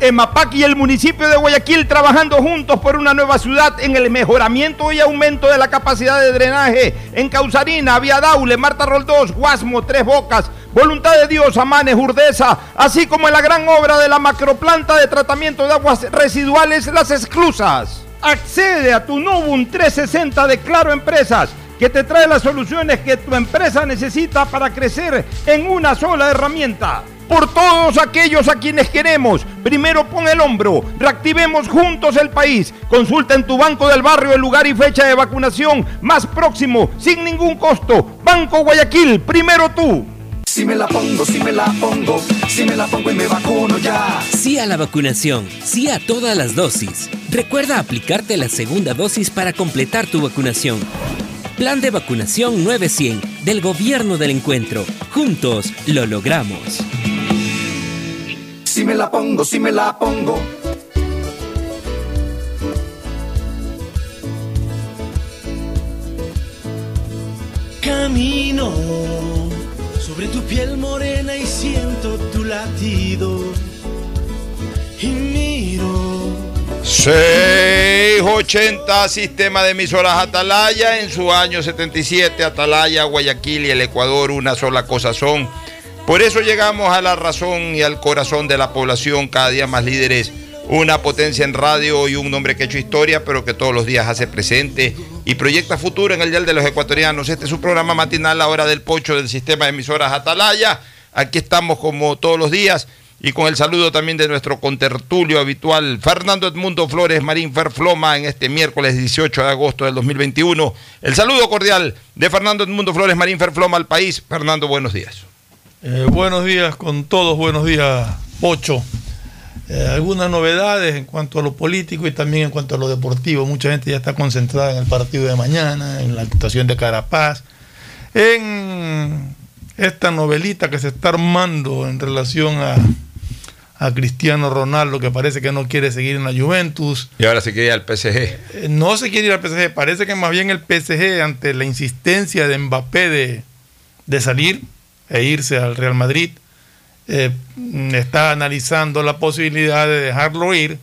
EMAPAC y el municipio de Guayaquil trabajando juntos por una nueva ciudad en el mejoramiento y aumento de la capacidad de drenaje en Causarina, Vía Daule, Marta Roldós, Guasmo, Tres Bocas, Voluntad de Dios, Amanes, Urdesa, así como en la gran obra de la macroplanta de tratamiento de aguas residuales Las Exclusas. Accede a tu Nubun 360 de Claro Empresas que te trae las soluciones que tu empresa necesita para crecer en una sola herramienta. Por todos aquellos a quienes queremos, primero pon el hombro, reactivemos juntos el país. Consulta en tu banco del barrio el lugar y fecha de vacunación más próximo, sin ningún costo. Banco Guayaquil, primero tú. Si me la pongo, si me la pongo, si me la pongo y me vacuno ya. Sí a la vacunación, sí a todas las dosis. Recuerda aplicarte la segunda dosis para completar tu vacunación. Plan de vacunación 900 del Gobierno del Encuentro. Juntos lo logramos. Si me la pongo, si me la pongo. Camino sobre tu piel morena y siento tu latido. Y miro 680 Sistema de Emisoras Atalaya. En su año 77, Atalaya, Guayaquil y el Ecuador, una sola cosa son. Por eso llegamos a la razón y al corazón de la población, cada día más líderes. Una potencia en radio y un nombre que ha hecho historia, pero que todos los días hace presente y proyecta futuro en el Dial de los Ecuatorianos. Este es su programa matinal, la hora del pocho del sistema de emisoras Atalaya. Aquí estamos como todos los días y con el saludo también de nuestro contertulio habitual, Fernando Edmundo Flores Marín Ferfloma, en este miércoles 18 de agosto del 2021. El saludo cordial de Fernando Edmundo Flores Marín Ferfloma al país. Fernando, buenos días. Eh, buenos días con todos, buenos días, Pocho. Eh, algunas novedades en cuanto a lo político y también en cuanto a lo deportivo. Mucha gente ya está concentrada en el partido de mañana, en la actuación de Carapaz, en esta novelita que se está armando en relación a, a Cristiano Ronaldo, que parece que no quiere seguir en la Juventus. Y ahora se quiere ir al PSG. Eh, no se quiere ir al PSG, parece que más bien el PSG, ante la insistencia de Mbappé de, de salir e irse al Real Madrid, eh, está analizando la posibilidad de dejarlo ir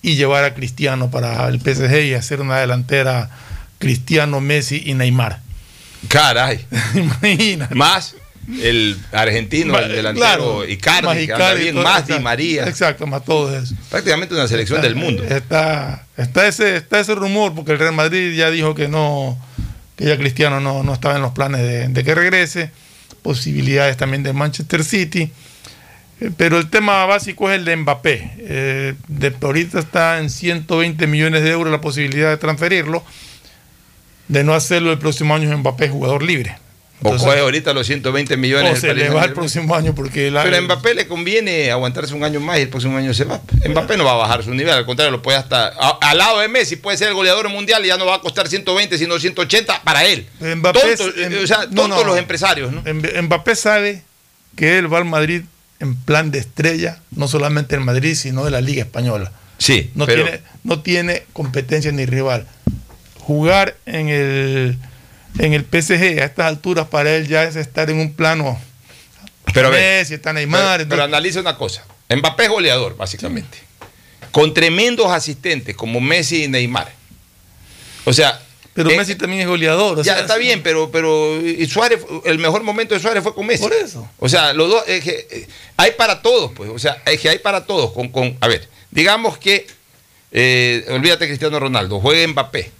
y llevar a Cristiano para el PSG y hacer una delantera Cristiano, Messi y Neymar. Caray. Imagínate. Más el argentino, el delantero Claro, Icardi, más Icardi, bien, todo, más Di María. Exacto, más todo eso. Prácticamente una selección del mundo. Está, está, ese, está ese rumor, porque el Real Madrid ya dijo que no, que ya Cristiano no, no estaba en los planes de, de que regrese. Posibilidades también de Manchester City. Eh, Pero el tema básico es el de Mbappé. Eh, de, ahorita está en 120 millones de euros la posibilidad de transferirlo. De no hacerlo el próximo año Mbappé es jugador libre. O coge ahorita los 120 millones. o se le va el próximo año porque la- Pero a Mbappé le conviene aguantarse un año más y el próximo año se va. Mbappé no va a bajar su nivel, al contrario, lo puede hasta. a- al lado de Messi puede ser el goleador mundial y ya no va a costar 120, sino 180 para él. Mbappé Tontos, es- o sea, no, tontos no. los empresarios, ¿no? Mb- Mbappé sabe que él va al Madrid en plan de estrella, no solamente en Madrid, sino de la Liga Española. Sí, No, pero tiene, no tiene competencia ni rival. Jugar en el, en el PSG a estas alturas para él ya es estar en un plano Pero a ver, Messi, está Neymar. Pero, entonces- pero analiza una cosa. Mbappé es goleador, básicamente. Con tremendos asistentes como Messi y Neymar. O sea. pero eh, Messi también es goleador. o ya sea, está bien, pero, pero y Suárez, el mejor momento de Suárez fue con Messi. Por eso. O sea, los dos, es que, eh, hay para todos, pues. O sea, es que hay para todos. Con, con, a ver, digamos que, eh, olvídate Cristiano Ronaldo, juega Mbappé,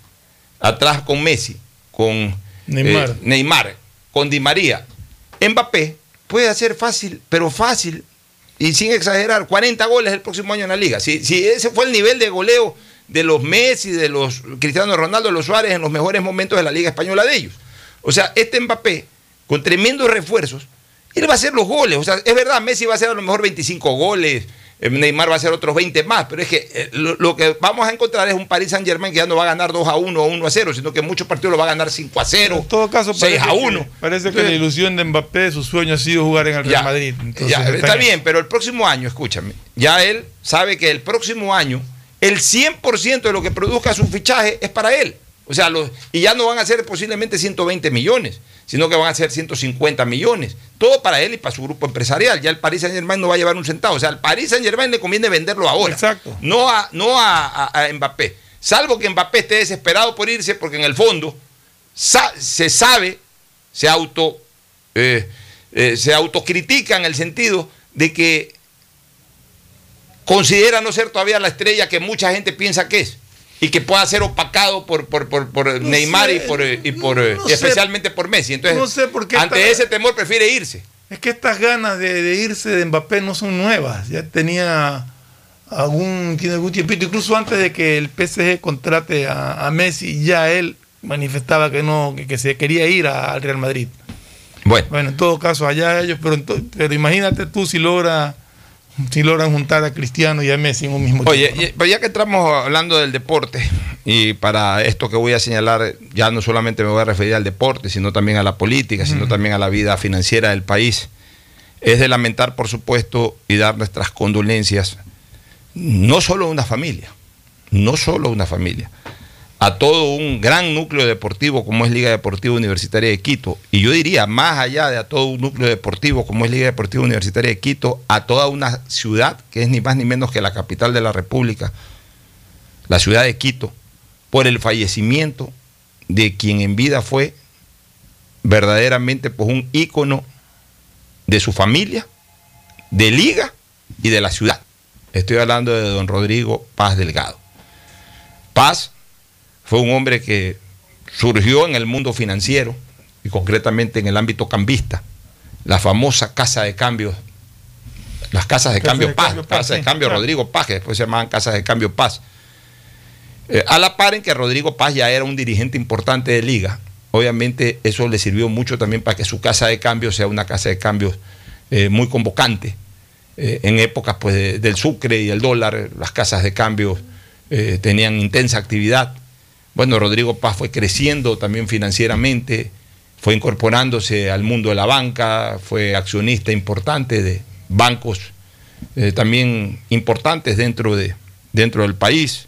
atrás con Messi, con Neymar. eh, Neymar, con Di María. Mbappé puede hacer fácil, pero fácil, y sin exagerar, 40 goles el próximo año en la liga. Si, si ese fue el nivel de goleo de los Messi, de los Cristiano Ronaldo, de los Suárez en los mejores momentos de la liga española de ellos. O sea, este Mbappé, con tremendos refuerzos, él va a hacer los goles. O sea, es verdad, Messi va a hacer a lo mejor 25 goles, Neymar va a hacer otros 20 más, pero es que eh, lo, lo que vamos a encontrar es un Paris Saint Germain que ya no va a ganar 2 a 1 o 1 a 0, sino que muchos partidos lo va a ganar 5 a 0. En todo caso, 6 a que- 1. parece que la ilusión de Mbappé, su sueño ha sido jugar en el Real Ya, Madrid. Entonces, ya, está en- bien, pero el próximo año, escúchame, ya él sabe que el próximo año el 100% de lo que produzca su fichaje es para él. O sea, los, y ya no van a ser posiblemente 120 millones, sino que van a ser 150 millones. Todo para él y para su grupo empresarial. Ya el Paris Saint Germain no va a llevar un centavo. O sea, al Paris Saint Germain le conviene venderlo ahora. Exacto. No a, no a, a- a Mbappé. Salvo que Mbappé esté desesperado por irse, porque en el fondo sa- se sabe, se auto, eh, eh, se autocritica en el sentido de que considera no ser todavía la estrella que mucha gente piensa que es y que pueda ser opacado por, por, por- por No Neymar sé, y por, eh, y por, eh, sé. especialmente por Messi. Entonces, No sé por qué ante ese temor prefiere irse. Es que estas ganas de, de irse de Mbappé no son nuevas. Ya tenía algún, tiene algún tiempito, incluso antes de que el PSG contrate a, a Messi, ya él manifestaba que no, que, que se quería ir a- al Real Madrid. Bueno, Bueno, en todo caso, allá ellos, pero, pero imagínate tú si logra si logran juntar a Cristiano y a Messi en un mismo Oye, tiempo. pero ya que estamos hablando del deporte, y para esto que voy a señalar, ya no solamente me voy a referir al deporte, sino también a la política, sino también a la vida financiera del país, es de lamentar, por supuesto, y dar nuestras condolencias, no solo a una familia, no solo a una familia, a todo un gran núcleo deportivo como es Liga Deportiva Universitaria de Quito, y yo diría, más allá de a todo un núcleo deportivo como es Liga Deportiva Universitaria de Quito, a toda una ciudad que es ni más ni menos que la capital de la República, la ciudad de Quito, por el fallecimiento de quien en vida fue verdaderamente pues, un ícono de su familia, de Liga y de la ciudad. Estoy hablando de don Rodrigo Paz Delgado. Paz fue un hombre que surgió en el mundo financiero y concretamente en el ámbito cambista. La famosa casa de cambios, las casas de Casa cambio de Paz, cambio casa de cambio claro. Rodrigo Paz, que después se llamaban casas de cambio Paz. Eh, a la par en que Rodrigo Paz ya era un dirigente importante de liga, obviamente eso le sirvió mucho también para que su casa de cambio sea una casa de cambios eh, muy convocante. Eh, en épocas pues, de- del sucre y el dólar, las casas de cambio eh, tenían intensa actividad. Bueno, Rodrigo Paz fue creciendo también financieramente, fue incorporándose al mundo de la banca, fue accionista importante de bancos eh, también importantes dentro, de, dentro del país.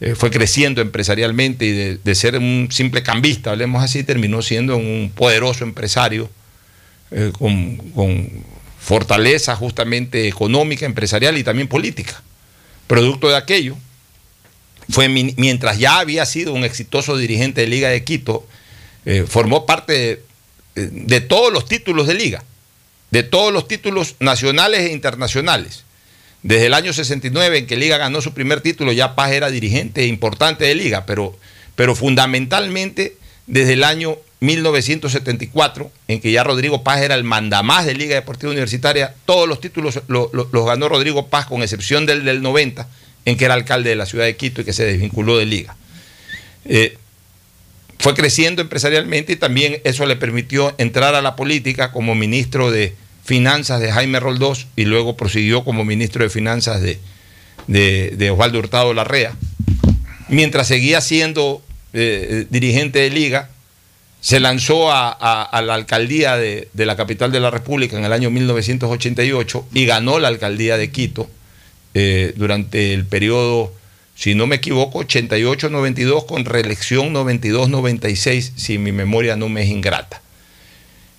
Eh, fue creciendo empresarialmente y de, ser un simple cambista, hablemos así, terminó siendo un poderoso empresario eh, con fortaleza justamente económica, empresarial y también política. Producto de aquello, fue mi- mientras ya había sido un exitoso dirigente de Liga de Quito, eh, formó parte de, eh, de todos los títulos de Liga, de todos los títulos nacionales e internacionales. Desde el año 69 en que Liga ganó su primer título, ya Paz era dirigente importante de Liga, pero, pero fundamentalmente desde el año 1974, en que ya Rodrigo Paz era el mandamás de Liga Deportiva Universitaria, todos los títulos lo- lo- los ganó Rodrigo Paz, con excepción del del 90, en que era alcalde de la ciudad de Quito y que se desvinculó de Liga. Eh, fue creciendo empresarialmente y también eso le permitió entrar a la política como ministro de Finanzas de Jaime Roldós y luego prosiguió como ministro de Finanzas de, de, de Osvaldo Hurtado Larrea. Mientras seguía siendo eh, dirigente de Liga, se lanzó a, a- a la alcaldía de, de la capital de la República en el año 1988 y ganó la alcaldía de Quito eh, durante el periodo, si no me equivoco, 88-92 con reelección 92-96, si mi memoria no me es ingrata.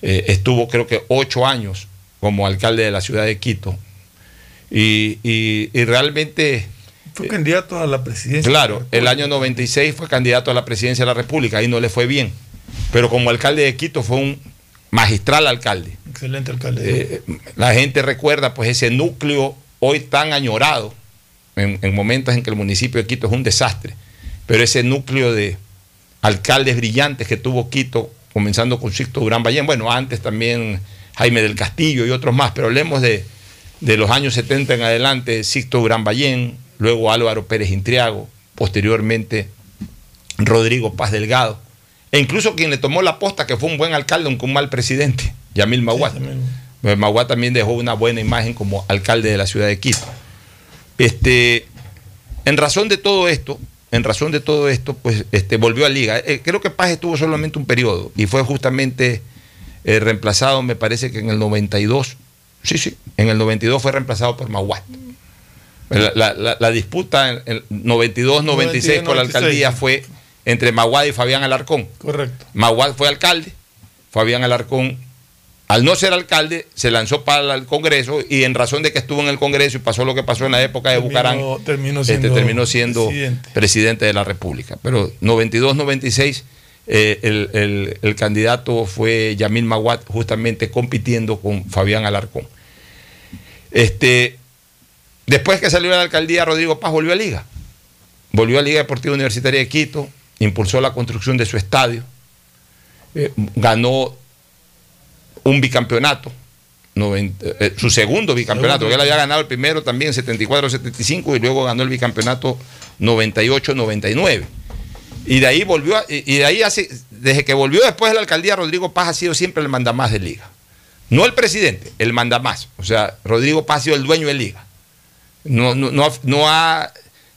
Eh, estuvo creo que ocho años como alcalde de la ciudad de Quito. Y, y- y realmente, Fue candidato a la presidencia. claro, el año 96 fue candidato a la presidencia de la República, ahí no le fue bien. Pero como alcalde de Quito fue un magistral alcalde. Excelente alcalde. Eh, la gente recuerda pues ese núcleo hoy tan añorado en, en momentos en que el municipio de Quito es un desastre, pero ese núcleo de alcaldes brillantes que tuvo Quito, comenzando con Sixto Durán Ballén, bueno, antes también Jaime del Castillo y otros más, pero hablemos de, de los años 70 en adelante, Sixto Durán Ballén, luego Álvaro Pérez Intriago, posteriormente Rodrigo Paz Delgado, e incluso quien le tomó la posta, que fue un buen alcalde, aunque un mal presidente, Yamil Maguat. Maguá también dejó una buena imagen como alcalde de la ciudad de Quito. Este, en razón de todo esto, en razón de todo esto, pues este, volvió a Liga. Eh, creo que Paz estuvo solamente un periodo y fue justamente eh, reemplazado, me parece que en el 92, sí, sí, en el 92 fue reemplazado por Maguat. La, la- la- la disputa en el 92-96 por la 96. alcaldía fue entre Maguad y Fabián Alarcón. Correcto. Maguad fue alcalde, Fabián Alarcón, al no ser alcalde, se lanzó para el Congreso y en razón de que estuvo en el Congreso y pasó lo que pasó en la época de Terminó- Bucarán, terminó este, siendo terminó siendo presidente. presidente. de la República. Pero 92-96, eh, el, el- el candidato fue Yamil Maguad, justamente compitiendo con Fabián Alarcón. Este, después que salió de la alcaldía, Rodrigo Paz volvió a Liga. Volvió a Liga Deportiva Universitaria de Quito, impulsó la construcción de su estadio, eh, ganó un bicampeonato, 90, eh, su segundo bicampeonato, porque él había ganado el primero también 74-75 y luego ganó el bicampeonato 98-99. Y de ahí volvió, y de ahí hace, desde que volvió después de la alcaldía, Rodrigo Paz ha sido siempre el mandamás de Liga. No el presidente, el mandamás. O sea, Rodrigo Paz ha sido el dueño de Liga. No, no, no, ha-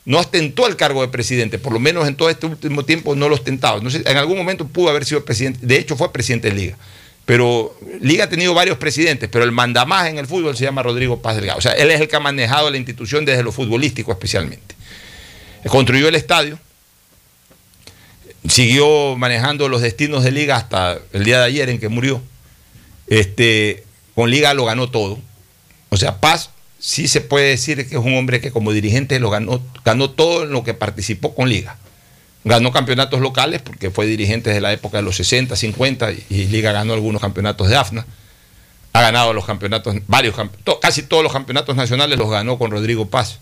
no ostentó el cargo de presidente, por lo menos en todo este último tiempo no lo ostentaba. En algún momento pudo haber sido presidente, de hecho fue presidente de Liga. Pero Liga ha tenido varios presidentes, pero el mandamás en el fútbol se llama Rodrigo Paz Delgado. O sea, él es el que ha manejado la institución desde lo futbolístico especialmente. Construyó el estadio, siguió manejando los destinos de Liga hasta el día de ayer en que murió. Este, con Liga lo ganó todo. O sea, Paz sí se puede decir que es un hombre que como dirigente lo ganó, ganó todo en lo que participó con Liga. Ganó campeonatos locales porque fue dirigente desde la época de los 60, 50 y- Liga ganó algunos campeonatos de AFNA. Ha ganado los campeonatos, varios, to- casi todos los campeonatos nacionales los ganó con Rodrigo Paz.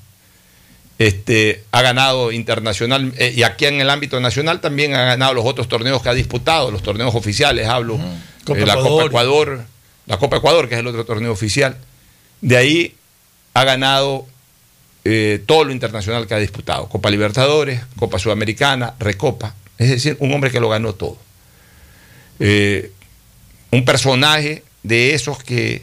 Este, ha ganado internacional eh, y aquí en el ámbito nacional también ha ganado los otros torneos que ha disputado, los torneos oficiales, hablo, Copa eh, la. Copa Ecuador, la Copa Ecuador, que es el otro torneo oficial. De ahí ha ganado eh, todo lo internacional que ha disputado, Copa Libertadores, Copa Sudamericana, Recopa, es decir, un hombre que lo ganó todo. Eh, un personaje de esos que,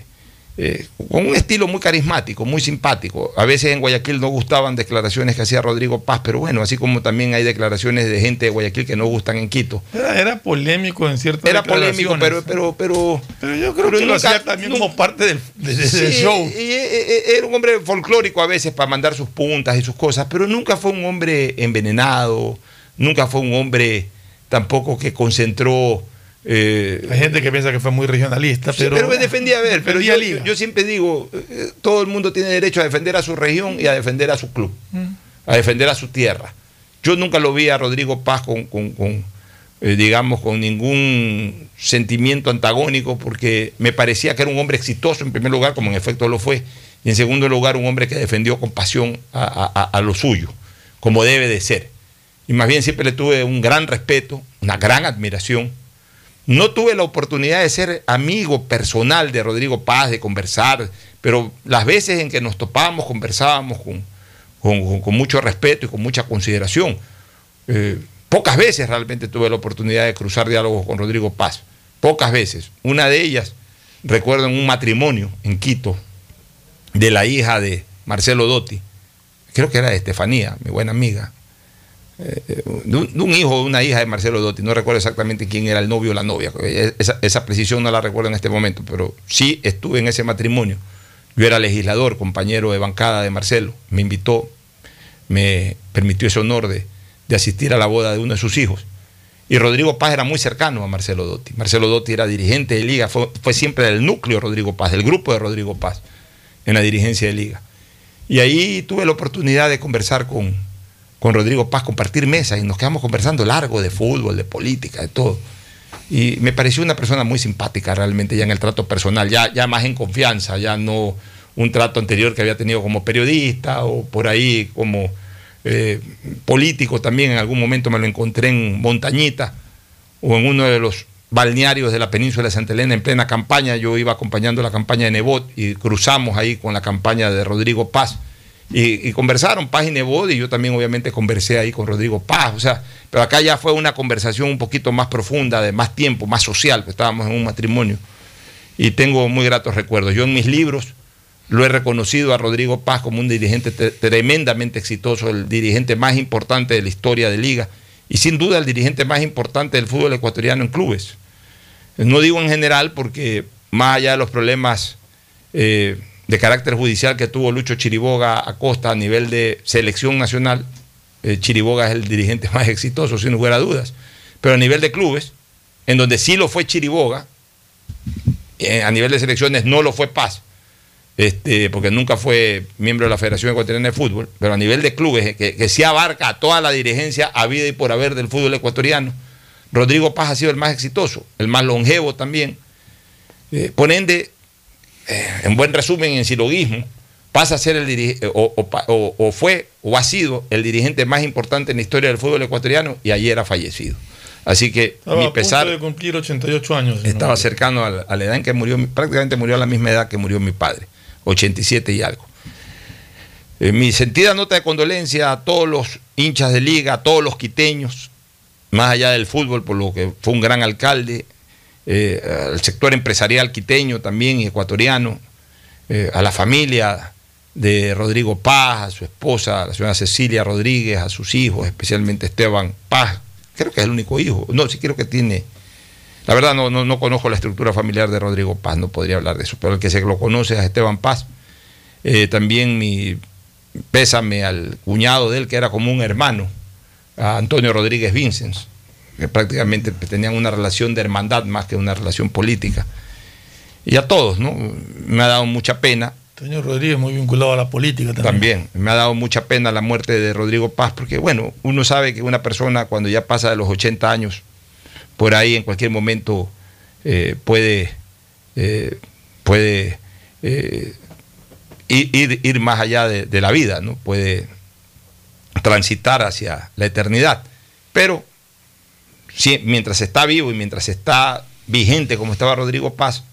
eh, con un estilo muy carismático, muy simpático. A veces en Guayaquil no gustaban declaraciones que hacía Rodrigo Paz, pero bueno, así como también hay declaraciones de gente de Guayaquil que no gustan en Quito. Era, era polémico en ciertas Era polémico, pero, pero, pero, Pero yo creo pero que lo hacía también nunca- como parte del, de- de- Sí, del show. y, eh, eh, era un hombre folclórico a veces para mandar sus puntas y sus cosas, pero nunca fue un hombre envenenado, nunca fue un hombre tampoco que concentró. Eh, Hay gente que piensa que fue muy regionalista, Sí, pero, pero, me defendía a ver, pero yo, yo- siempre digo, eh, todo el mundo tiene derecho a defender a su región y a defender a su club, a defender a su tierra. Yo nunca lo vi a Rodrigo Paz con, con- con, eh, digamos, con ningún sentimiento antagónico, porque me parecía que era un hombre exitoso en primer lugar, como en efecto lo fue, y en segundo lugar un hombre que defendió con pasión a- a lo suyo, como debe de ser. Y más bien siempre le tuve un gran respeto, una gran admiración. No tuve la oportunidad de ser amigo personal de Rodrigo Paz, de conversar, pero las veces en que nos topábamos, conversábamos con, con- mucho respeto y con mucha consideración. Eh, pocas veces realmente tuve la oportunidad de cruzar diálogos con Rodrigo Paz. Pocas veces. Una de ellas, recuerdo en un matrimonio en Quito, de la hija de Marcelo Dotti, creo que era de Estefanía, mi buena amiga, de, un, hijo o una hija de Marcelo Dotti, no recuerdo exactamente quién era el novio o la novia, esa, esa precisión no la recuerdo en este momento, pero sí estuve en ese matrimonio. Yo era legislador, compañero de bancada de Marcelo, me invitó, me permitió ese honor de, de asistir a la boda de uno de sus hijos. Y Rodrigo Paz era muy cercano a Marcelo Dotti. Marcelo Dotti era dirigente de liga, fue, fue siempre del núcleo Rodrigo Paz, del grupo de Rodrigo Paz, en la dirigencia de liga. Y ahí tuve la oportunidad de conversar con, con Rodrigo Paz, compartir mesas y nos quedamos conversando largo de fútbol, de política, de todo. Y me pareció una persona muy simpática realmente ya en el trato personal, ya, ya más en confianza, ya no un trato anterior que había tenido como periodista o por ahí como eh, político también. En algún momento me lo encontré en Montañita o en uno de los balnearios de la península de Santa Elena en plena campaña. Yo iba acompañando la campaña de Nebot y cruzamos ahí con la campaña de Rodrigo Paz. Y, conversaron Paz y Nebot y yo también obviamente conversé ahí con Rodrigo Paz. O sea, pero acá ya fue una conversación un poquito más profunda, de más tiempo, más social, que estábamos en un matrimonio. Y tengo muy gratos recuerdos. Yo en mis libros lo he reconocido a Rodrigo Paz como un dirigente tremendamente exitoso, el dirigente más importante de la historia de Liga y sin duda el dirigente más importante del fútbol ecuatoriano en clubes. No digo en general porque más allá de los problemas eh, de carácter judicial que tuvo Lucho Chiriboga Acosta a nivel de selección nacional, eh, Chiriboga es el dirigente más exitoso, sin lugar a dudas. Pero a nivel de clubes, en donde sí lo fue Chiriboga, eh, a nivel de selecciones no lo fue Paz este, porque nunca fue miembro de la Federación Ecuatoriana de Fútbol, pero a nivel de clubes, que, que sí abarca a toda la dirigencia a vida y por haber del fútbol ecuatoriano, Rodrigo Paz ha sido el más exitoso, el más longevo también. Eh, por ende, eh, en buen resumen, en silogismo, pasa a ser el dirigente, o, o, o, fue, o ha sido el dirigente más importante en la historia del fútbol ecuatoriano y ayer ha fallecido. Así que Estaba mi pesar. A punto de cumplir 88 años. Estaba cercano a la, a la edad en que murió, prácticamente murió a la misma edad que murió mi padre. 87 y algo. Eh, mi sentida nota de condolencia a todos los hinchas de liga, a todos los quiteños, más allá del fútbol, por lo que fue un gran alcalde, eh, al sector empresarial quiteño también y ecuatoriano, eh, a la familia de Rodrigo Paz, a su esposa, la señora Cecilia Rodríguez, a sus hijos, especialmente Esteban Paz, creo que es el único hijo, no, sí creo que tiene. La verdad no, no, no, conozco la estructura familiar de Rodrigo Paz, no podría hablar de eso, pero el que se lo conoce es Esteban Paz. Eh, también mi pésame al cuñado de él, que era como un hermano, a Antonio Rodríguez Vincens, que prácticamente tenían una relación de hermandad más que una relación política. Y a todos, ¿no? Me ha dado mucha pena. Antonio Rodríguez muy vinculado a la política también. También, me ha dado mucha pena la muerte de Rodrigo Paz, porque bueno, uno sabe que una persona cuando ya pasa de los 80 años, por ahí en cualquier momento eh, puede, eh, puede eh, ir, ir, más allá de, de, la vida, ¿no? puede transitar hacia la eternidad. Pero si, mientras está vivo y mientras está vigente como estaba Rodrigo Paz,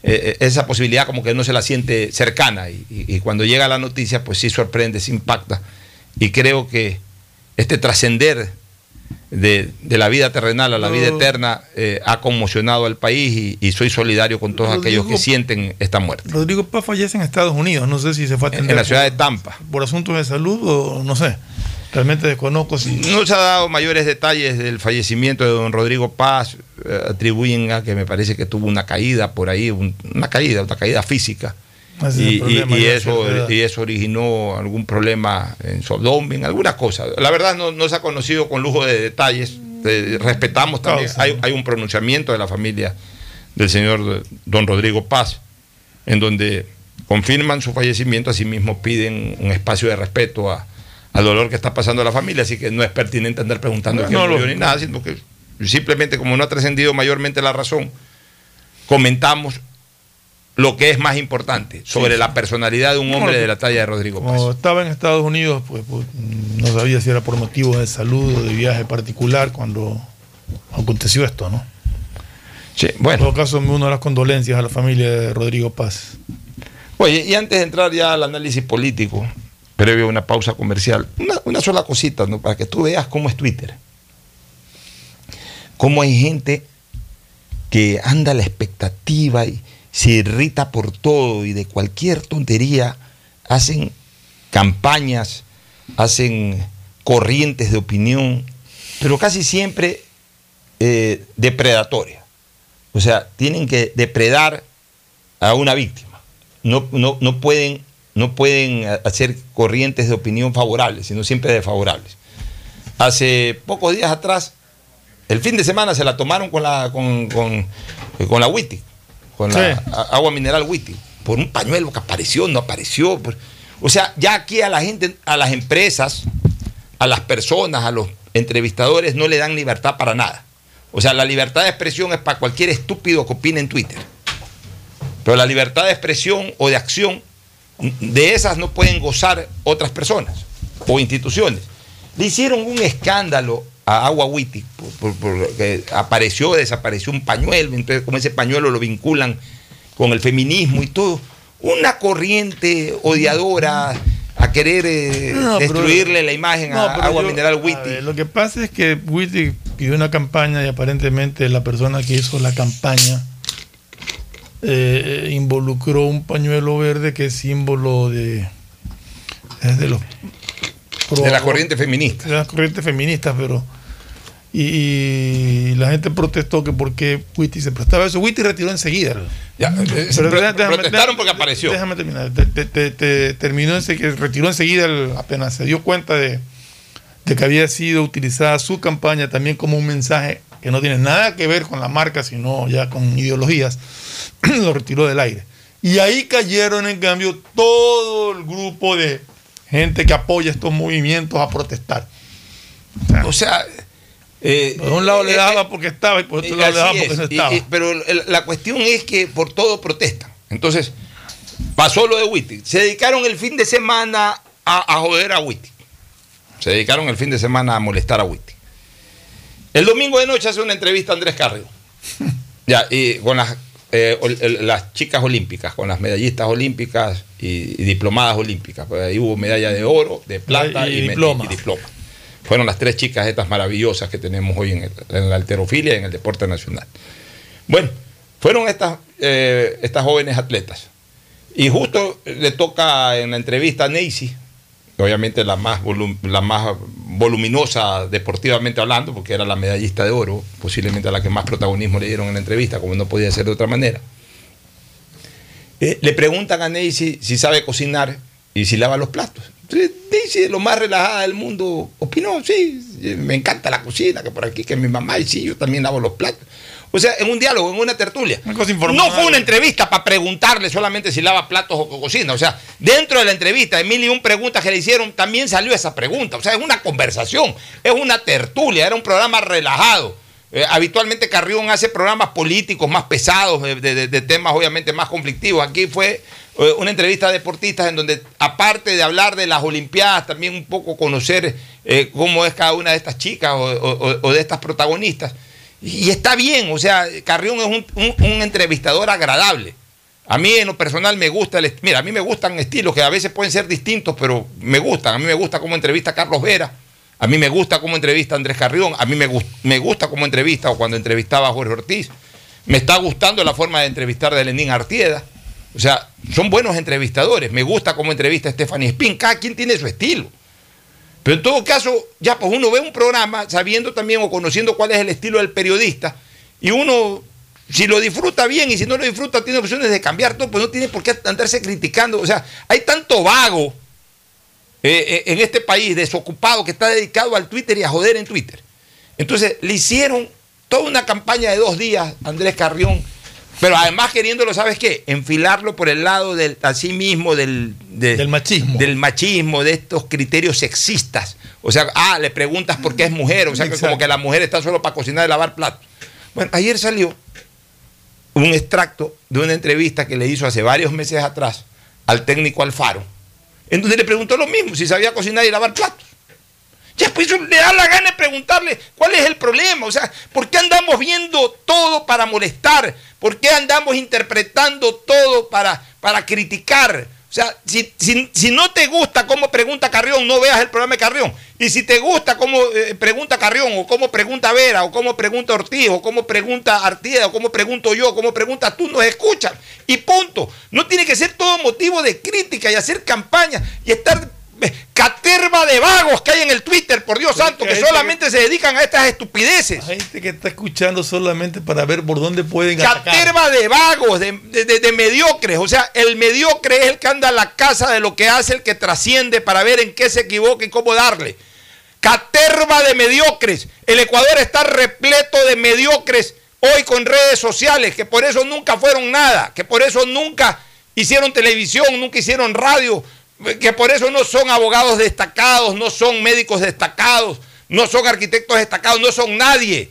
esa posibilidad como que no se la siente cercana y, y, y cuando llega la noticia pues sí sorprende, sí impacta y creo que este trascender de, de, la vida terrenal a la vida eterna eh, ha conmocionado al país y, y, soy solidario con todos Rodrigo, aquellos que sienten esta muerte. Rodrigo Paz fallece en Estados Unidos, no sé si se fue a atender. En, la ciudad de Tampa. Por asuntos de salud o no sé. Realmente desconozco si. No se ha dado mayores detalles del fallecimiento de don Rodrigo Paz. Eh, atribuyen a que me parece que tuvo una caída por ahí, un, una caída, una caída física. Y, y, y, eso, y eso originó algún problema en su abdomen, algunas cosas. La verdad no, no se ha conocido con lujo de detalles. Eh, respetamos también. Hay, hay, un pronunciamiento de la familia del señor don Rodrigo Paz, en donde confirman su fallecimiento, asimismo piden un espacio de respeto a, al dolor que está pasando a la familia, así que no es pertinente andar preguntando no, quién no, murió ni nada, sino que simplemente como no ha trascendido mayormente la razón, comentamos lo que es más importante sobre sí, la personalidad de un hombre no, de la talla de Rodrigo Paz. Como estaba en Estados Unidos, pues, pues, no sabía si era por motivos de salud o de viaje particular cuando aconteció esto, ¿no? Sí, bueno. En todo caso, me uno a las condolencias a la familia de Rodrigo Paz. Oye, y antes de entrar ya al análisis político, previo a una pausa comercial, una, una sola cosita, ¿no? Para que tú veas cómo es Twitter. Cómo hay gente que anda a la expectativa y se irrita por todo y de cualquier tontería hacen campañas, hacen corrientes de opinión, pero casi siempre eh, depredatorias. O sea, tienen que depredar a una víctima. No, no, no, pueden, no pueden hacer corrientes de opinión favorables, sino siempre desfavorables. Hace pocos días atrás El fin de semana se la tomaron con la con, con, con la Witty, con la Sí. agua mineral Witty, por un pañuelo que apareció, no apareció. por- o sea, ya aquí a la gente, a las empresas, a las personas, a los entrevistadores no le dan libertad para nada. O sea, la libertad de expresión es para cualquier estúpido que opine en Twitter. Pero la libertad de expresión o de acción, de esas no pueden gozar otras personas o instituciones. Le hicieron un escándalo a Agua Witty, por- por- porque apareció, desapareció un pañuelo, entonces como ese pañuelo lo vinculan con el feminismo y todo. Una corriente odiadora a querer eh, No, pero- destruirle la imagen No, a Agua yo- Mineral Witty. ver, lo que pasa es que Witty pidió una campaña y aparentemente la persona que hizo la campaña eh, involucró un pañuelo verde que es símbolo de, es de los pro- de la corriente feminista. de las corrientes feministas, pero y, y la gente protestó que por qué Witty se prestaba eso. Witty retiró enseguida. Ya, eh, Pero pro- déjame- déjame- protestaron déjame- porque apareció. Déjame terminar. Te, te- te- te- terminó enseguida, retiró enseguida el- apenas se dio cuenta de, de que había sido utilizada su campaña también como un mensaje que no tiene nada que ver con la marca, sino ya con ideologías. lo retiró del aire. Y ahí cayeron, en cambio, todo el grupo de gente que apoya estos movimientos a protestar. O sea, eh, Por un lado le eh, daba porque estaba y por otro Eh, lado le daba porque es. no estaba. y- pero la cuestión es que por todo protestan. Entonces, pasó lo de Witty. Se dedicaron el fin de semana a, a joder a Witty. Se dedicaron el fin de semana a molestar a Witty. El domingo de noche hace una entrevista a Andrés Carrillo. ya, y con las, eh, ol- el- las chicas olímpicas, con las medallistas olímpicas y, y diplomadas olímpicas. Pues ahí hubo medalla de oro, de plata Y y, diploma. y diploma. Fueron las tres chicas estas maravillosas que tenemos hoy en, el- en la alterofilia y en el deporte nacional. Bueno, fueron estas, eh, estas jóvenes atletas. Y justo le toca en la entrevista a Neisy, obviamente la más, la más voluminosa deportivamente hablando, porque era la medallista de oro, posiblemente a la que más protagonismo le dieron en la entrevista, como no podía ser de otra manera. Eh, le preguntan a Neisy si sabe cocinar y si lava los platos. Neisy, lo más relajada del mundo, opinó, sí, me encanta la cocina, que por aquí, que mi mamá, y sí, yo también lavo los platos. O sea, en un diálogo, en una tertulia. Una cosa informal. No fue una entrevista para preguntarle solamente si lava platos o co- cocina. O sea, dentro de la entrevista, de mil y un preguntas que le hicieron, también salió esa pregunta. O sea, es una conversación, es una tertulia, era un programa relajado. Eh, habitualmente Carrión hace programas políticos más pesados, de, de- de temas obviamente más conflictivos. Aquí fue eh, una entrevista a deportistas en donde, aparte de hablar de las Olimpiadas, también un poco conocer eh, cómo es cada una de estas chicas o, o- o de estas protagonistas. Y está bien, o sea, Carrión es un, un- entrevistador agradable. A mí en lo personal me gusta el mira, a mí me gustan estilos que a veces pueden ser distintos, pero me gustan. A mí me gusta cómo entrevista Carlos Vera, a mí me gusta cómo entrevista Andrés Carrión, a mí me, me gusta cómo entrevista o cuando entrevistaba a Jorge Ortiz. Me está gustando la forma de entrevistar de Lenín Artieda. O sea, son buenos entrevistadores. Me gusta cómo entrevista a Stephanie Spin. Cada quien tiene su estilo. Pero en todo caso, ya pues uno ve un programa sabiendo también o conociendo cuál es el estilo del periodista y uno, si lo disfruta bien y si no lo disfruta, tiene opciones de cambiar todo, pues no tiene por qué andarse criticando. O sea, hay tanto vago eh, eh, en este país desocupado que está dedicado al Twitter y a joder en Twitter. Entonces le hicieron toda una campaña de dos días Andrés Carrión, pero además queriéndolo, ¿sabes qué? Enfilarlo por el lado del así mismo del, de- Del machismo. Del machismo, de estos criterios sexistas. O sea, ah, le preguntas por qué es mujer, o sea, que como que la mujer está solo para cocinar y lavar platos. Bueno, ayer salió un extracto de una entrevista que le hizo hace varios meses atrás al técnico Alfaro, en donde le preguntó lo mismo, si sabía cocinar y lavar platos. Ya, pues le da la gana de preguntarle cuál es el problema. O sea, ¿por qué andamos viendo todo para molestar? ¿Por qué andamos interpretando todo para, para criticar? O sea, si, si- si no te gusta cómo pregunta Carrión, no veas el programa de Carrión. Y si te gusta cómo eh, pregunta Carrión, o cómo pregunta Vera, o cómo pregunta Ortiz, o cómo pregunta Artieda, o cómo pregunto yo, o cómo preguntas tú, nos escuchan. Y punto. No tiene que ser todo motivo de crítica y hacer campaña y estar caterva de vagos que hay en el Twitter, por Dios santo, que que solamente se dedican a estas estupideces. Hay gente que está escuchando solamente para ver por dónde pueden atacar. Caterva de vagos, de, de- de- de mediocres. O sea, el mediocre es el que anda a la casa de lo que hace el que trasciende para ver en qué se equivoca y cómo darle. caterva de mediocres. El Ecuador está repleto de mediocres hoy con redes sociales, que por eso nunca fueron nada, que por eso nunca hicieron televisión, nunca hicieron radio, que por eso no son abogados destacados, no son médicos destacados, no son arquitectos destacados, no son nadie.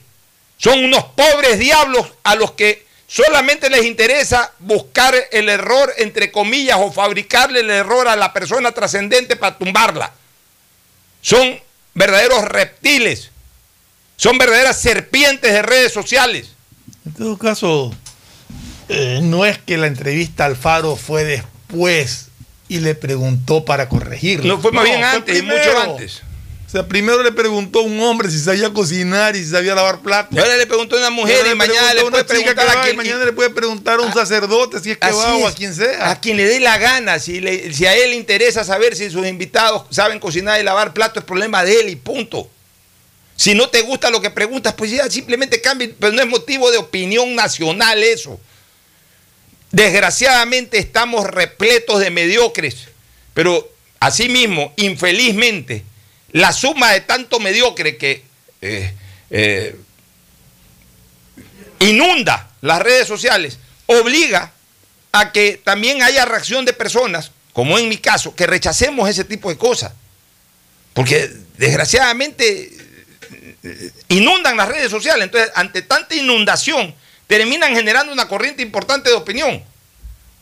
Son unos pobres diablos a los que solamente les interesa buscar el error, entre comillas, o fabricarle el error a la persona trascendente para tumbarla. Son verdaderos reptiles, son verdaderas serpientes de redes sociales. En todo caso, eh, no es que la entrevista al Faro fue después y le preguntó para corregirlo. No, fue más bien antes, mucho antes. O sea, primero le preguntó a un hombre si sabía cocinar y si sabía lavar platos. Y ahora le preguntó a una mujer y, mañana le puede preguntar a quien, mañana le puede preguntar a un sacerdote si es que va o a quien sea. A quien le dé la gana, si, si a él le interesa saber si sus invitados saben cocinar y lavar platos, es problema de él y punto. Si no te gusta lo que preguntas, pues ya simplemente cambia, pero no es motivo de opinión nacional eso. Desgraciadamente estamos repletos de mediocres, pero asimismo, infelizmente, la suma de tanto mediocre que eh, eh, inunda las redes sociales obliga a que también haya reacción de personas, como en mi caso, que rechacemos ese tipo de cosas. Porque desgraciadamente inundan las redes sociales. Entonces, ante tanta inundación, terminan generando una corriente importante de opinión.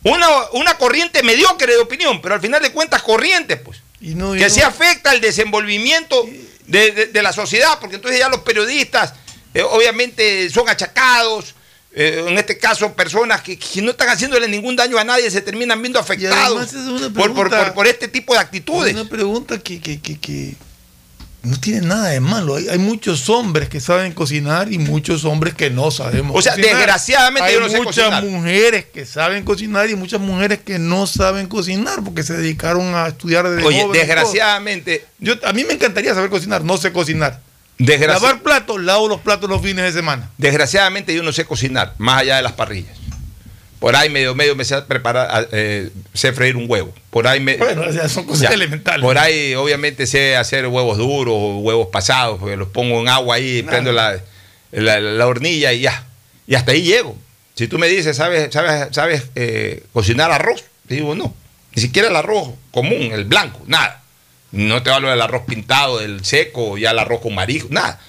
Una, una corriente mediocre de opinión, pero al final de cuentas corriente, pues que sí afecta el desenvolvimiento de, la sociedad, porque entonces ya los periodistas eh, obviamente son achacados, eh, en este caso personas que, no están haciéndole ningún daño a nadie se terminan viendo afectados por, este tipo de actitudes. Una pregunta que, que, que no tiene nada de malo. Hay, muchos hombres que saben cocinar y muchos hombres que no sabemos o sea, desgraciadamente hay muchas mujeres que saben cocinar y muchas mujeres que no saben cocinar porque se dedicaron a estudiar de Oye, desgraciadamente. Yo, a mí me encantaría saber cocinar, no sé cocinar. Lavar platos, lavo los platos los fines de semana. Desgraciadamente yo no sé cocinar, más allá de las parrillas. Por ahí medio medio me sé preparar, eh, sé freír un huevo. Por ahí me, bueno, son cosas elementales. Por ahí obviamente sé hacer huevos duros o huevos pasados, porque los pongo en agua ahí, prendo la, la, hornilla y ya. Y hasta ahí llego. Si tú me dices, ¿sabes, sabes, sabes eh, cocinar arroz? Te digo, no. Ni siquiera el arroz común, el blanco, nada. No te hablo del arroz pintado, del seco, ya el arroz con marisco, nada.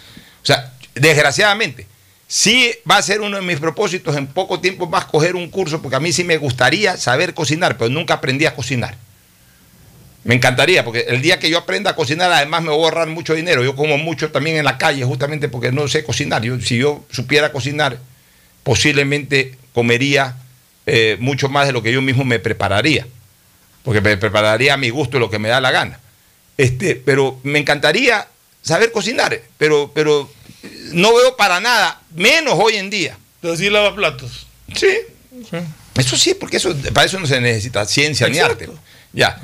O sea, desgraciadamente Sí va a ser uno de mis propósitos en poco tiempo más coger un curso, porque a mí sí me gustaría saber cocinar, pero nunca aprendí a cocinar. Me encantaría, porque el día que yo aprenda a cocinar, además me voy a ahorrar mucho dinero. Yo como mucho también en la calle, justamente porque no sé cocinar. Yo, si yo supiera cocinar, posiblemente comería eh, mucho más de lo que yo mismo me prepararía. Porque me prepararía a mi gusto lo que me da la gana. Este, pero me encantaría saber cocinar, pero, pero no veo para nada, menos hoy en día. Pero sí lava platos. Sí. Eso sí, porque eso, para eso no se necesita ciencia ni arte. Ya.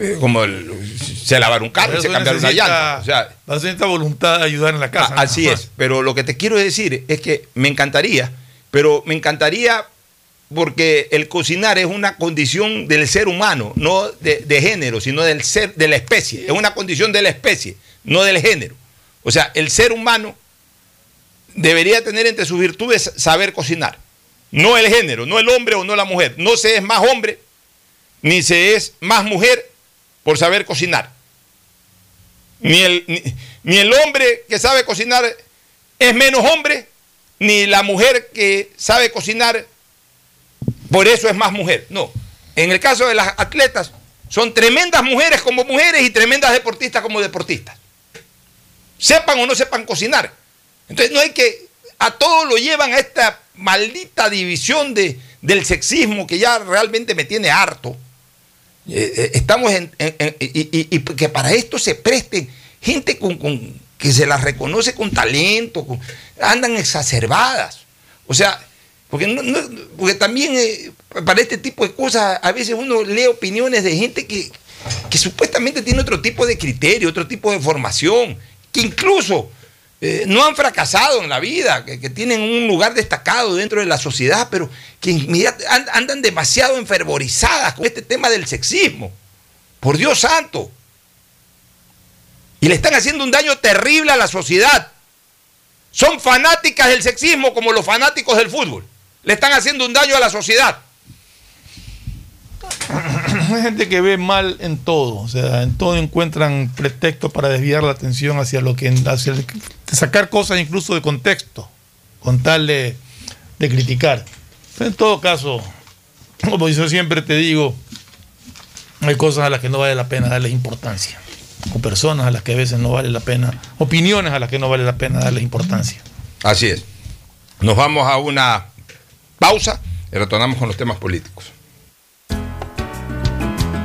Eh, como el, se lavar un carro, se cambiar una llanta. O sea, necesita voluntad de ayudar en la casa. así es. Pero lo que te quiero decir es que me encantaría, pero me encantaría porque el cocinar es una condición del ser humano, no de, de, género, sino del ser, de la especie. Es una condición de la especie, no del género. O sea, el ser humano debería tener entre sus virtudes saber cocinar. No el género, no el hombre o no la mujer. No se es más hombre ni se es más mujer por saber cocinar. Ni el, ni, el hombre que sabe cocinar es menos hombre, ni la mujer que sabe cocinar por eso es más mujer. No. En el caso de las atletas, son tremendas mujeres como mujeres y tremendas deportistas como deportistas. Sepan o no sepan cocinar. Entonces no hay que, a todos lo llevan a esta maldita división de, del sexismo que ya realmente me tiene harto. Eh, eh, estamos en, y, que para esto se presten gente que se las reconoce con talento, andan exacerbadas. O sea, porque, porque también eh, para este tipo de cosas a veces uno lee opiniones de gente que, que supuestamente tiene otro tipo de criterio, otro tipo de formación, que incluso eh, no han fracasado en la vida, que, tienen un lugar destacado dentro de la sociedad, pero que andan demasiado enfervorizadas con este tema del sexismo. Por Dios santo. Y le están haciendo un daño terrible a la sociedad. Son fanáticas del sexismo como los fanáticos del fútbol. Le están haciendo un daño a la sociedad. Hay gente que ve mal en todo, o sea, en todo encuentran pretextos para desviar la atención hacia lo que, hacia sacar cosas incluso de contexto, con tal de, de criticar. En todo caso, como yo siempre te digo, hay cosas a las que no vale la pena darles importancia, o personas a las que a veces no vale la pena, opiniones a las que no vale la pena darles importancia. Así es. Nos vamos a una pausa y retornamos con los temas políticos.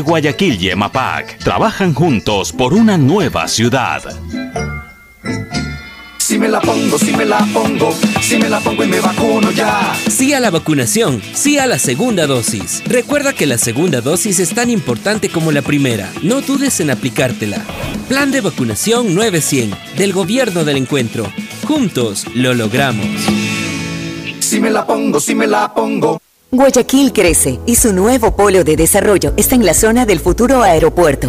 Guayaquil y EMAPAC trabajan juntos por una nueva ciudad. Si me la pongo, si me la pongo, si me la pongo y me vacuno ya. Sí a la vacunación, sí a la segunda dosis. Recuerda que la segunda dosis es tan importante como la primera. No dudes en aplicártela. Plan de vacunación 900 del Gobierno del Encuentro. Juntos lo logramos. Si me la pongo, si me la pongo. Guayaquil crece y su nuevo polo de desarrollo está en la zona del futuro aeropuerto.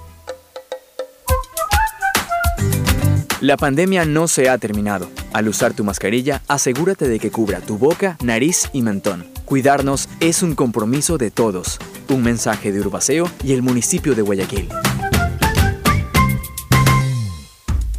La pandemia no se ha terminado. Al usar tu mascarilla, asegúrate de que cubra tu boca, nariz y mentón. Cuidarnos es un compromiso de todos. Un mensaje de Urbaceo y el municipio de Guayaquil.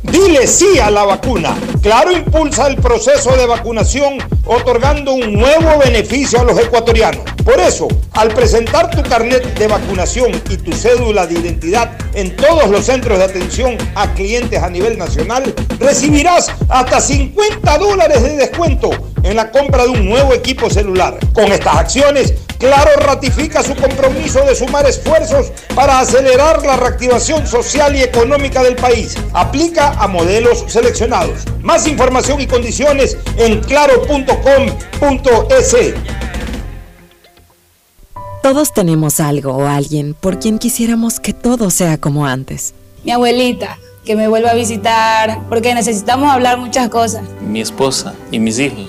Dile sí a la vacuna. Claro impulsa el proceso de vacunación otorgando un nuevo beneficio a los ecuatorianos. Por eso, al presentar tu carnet de vacunación y tu cédula de identidad en todos los centros de atención a clientes a nivel nacional, recibirás hasta 50 dólares de descuento en la compra de un nuevo equipo celular. Con estas acciones, Claro ratifica su compromiso de sumar esfuerzos para acelerar la reactivación social y económica del país. Aplica a modelos seleccionados. Más información y condiciones en claro.com.es. Todos tenemos algo o alguien por quien quisiéramos que todo sea como antes. Mi abuelita, que me vuelva a visitar, porque necesitamos hablar muchas cosas. mi esposa y mis hijos,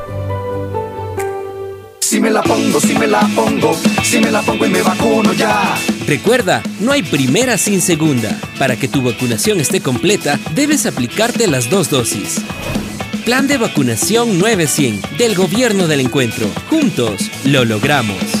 Si me la pongo, si me la pongo, si me la pongo y me vacuno ya. Recuerda, no hay primera sin segunda. Para que tu vacunación esté completa, debes aplicarte las dos dosis. Plan de vacunación 900 del Gobierno del Encuentro. Juntos lo logramos.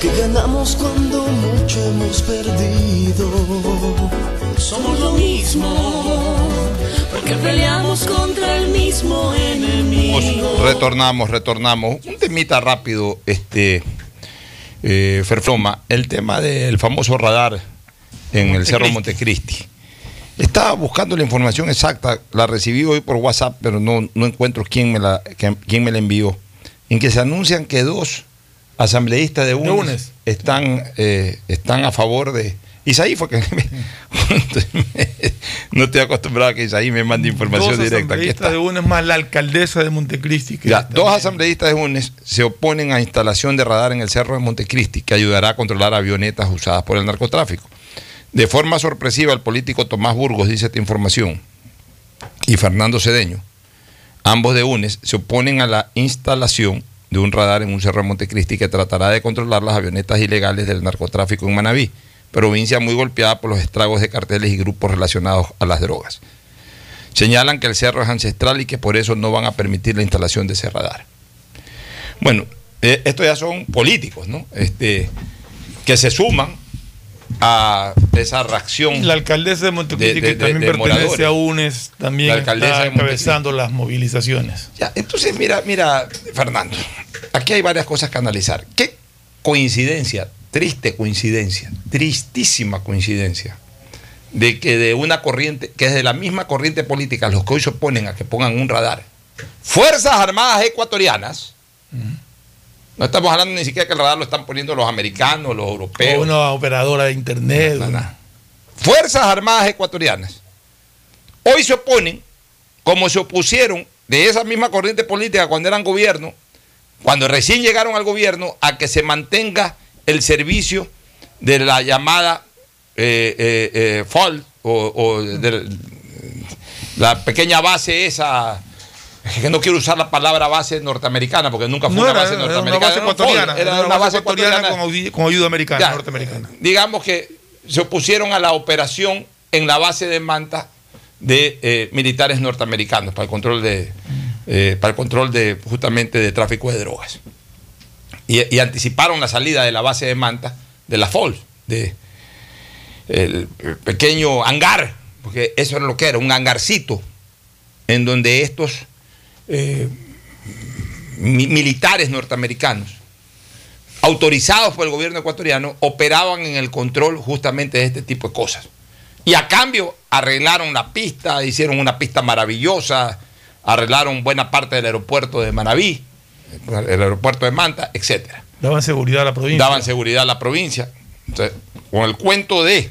porque ganamos cuando mucho hemos perdido. Somos lo mismo, porque peleamos contra el mismo enemigo. Retornamos, retornamos. Un temita rápido, este eh, Ferfloma, el tema del famoso radar en el Cerro Montecristi. Estaba buscando la información exacta, la recibí hoy por WhatsApp, pero no, no encuentro quién me, la, que- quién me la envió. En que se anuncian que dos asambleístas de UNES. Están, eh, están a favor de. Isaí fue que. no estoy acostumbrado a que Isaí me mande información Dos directa. Aquí asambleístas está. de UNES más la alcaldesa de Montecristi. Que Ya, dos asambleístas de UNES se oponen a instalación de radar en el Cerro de Montecristi que ayudará a controlar avionetas usadas por el narcotráfico. De forma sorpresiva, el político Tomás Burgos dice esta información y Fernando Cedeño, ambos de UNES, se oponen a la instalación de un radar en un Cerro de Montecristi que tratará de controlar las avionetas ilegales del narcotráfico en Manabí, provincia muy golpeada por los estragos de carteles y grupos relacionados a las drogas. Señalan que el cerro es ancestral y que por eso no van a permitir la instalación de ese radar. Bueno, eh, estos ya son políticos, ¿no? Este, que se suman a esa reacción. La alcaldesa de Montecristi, de- que también de pertenece moradores. a UNES, también La está encabezando las movilizaciones. Ya, entonces, mira, mira, Fernando, aquí hay varias cosas que analizar. ¿Qué coincidencia, triste coincidencia, tristísima coincidencia, de que de una corriente, que es de la misma corriente política, los que hoy se oponen a que pongan un radar, Fuerzas Armadas Ecuatorianas, no estamos hablando ni siquiera que el radar lo están poniendo los americanos, los O europeos, una operadora de internet. Fuerzas Armadas Ecuatorianas, hoy se oponen, como se opusieron de esa misma corriente política cuando eran gobierno, cuando recién llegaron al gobierno, a que se mantenga el servicio de la llamada eh, eh, eh, o, o de la pequeña base esa, es que no quiero usar la palabra base norteamericana, porque nunca fue No una era, base era una norteamericana. base era un FOL, ecuatoriana. era una base ecuatoriana con, ayuda americana, Ya. norteamericana. digamos que se opusieron a la operación en la base de Manta de eh, militares norteamericanos para el control de eh, para el control de justamente de tráfico de drogas y, y anticiparon la salida de la base de Manta de la FOL de el, el pequeño hangar porque eso era lo que era un hangarcito en donde estos eh, mi- militares norteamericanos autorizados por el gobierno ecuatoriano operaban en el control justamente de este tipo de cosas. Y a cambio arreglaron la pista, hicieron una pista maravillosa, arreglaron buena parte del aeropuerto de Manabí, el aeropuerto de Manta, etcétera. Daban seguridad a la provincia. Daban seguridad a la provincia. Entonces, con el cuento de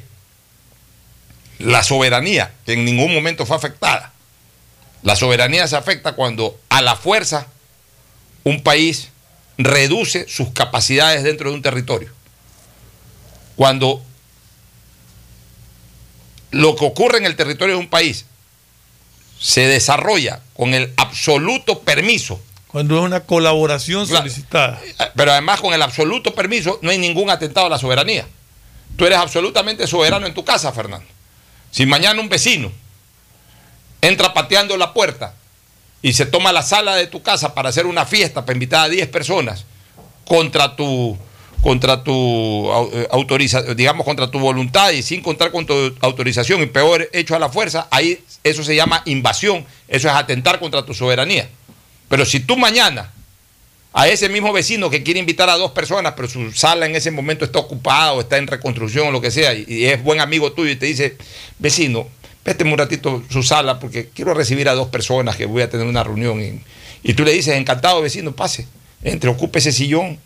la soberanía, que en ningún momento fue afectada. La soberanía se afecta cuando a la fuerza un país reduce sus capacidades dentro de un territorio. Cuando lo que ocurre en el territorio de un país se desarrolla con el absoluto permiso. Cuando es una colaboración solicitada. Pero además con el absoluto permiso no hay ningún atentado a la soberanía. Tú eres absolutamente soberano en tu casa, Fernando. Si mañana un vecino entra pateando la puerta y se toma la sala de tu casa para hacer una fiesta para invitar a 10 personas contra tu contra tu autorización, digamos contra tu voluntad y sin contar con tu autorización y peor hecho a la fuerza, ahí eso se llama invasión, eso es atentar contra tu soberanía. Pero si tú mañana a ese mismo vecino que quiere invitar a dos personas, pero su sala en ese momento está ocupada o está en reconstrucción o lo que sea, y es buen amigo tuyo y te dice, vecino, péteme un ratito su sala porque quiero recibir a dos personas que voy a tener una reunión. Y, y tú le dices, encantado vecino, pase, entre, ocupe ese sillón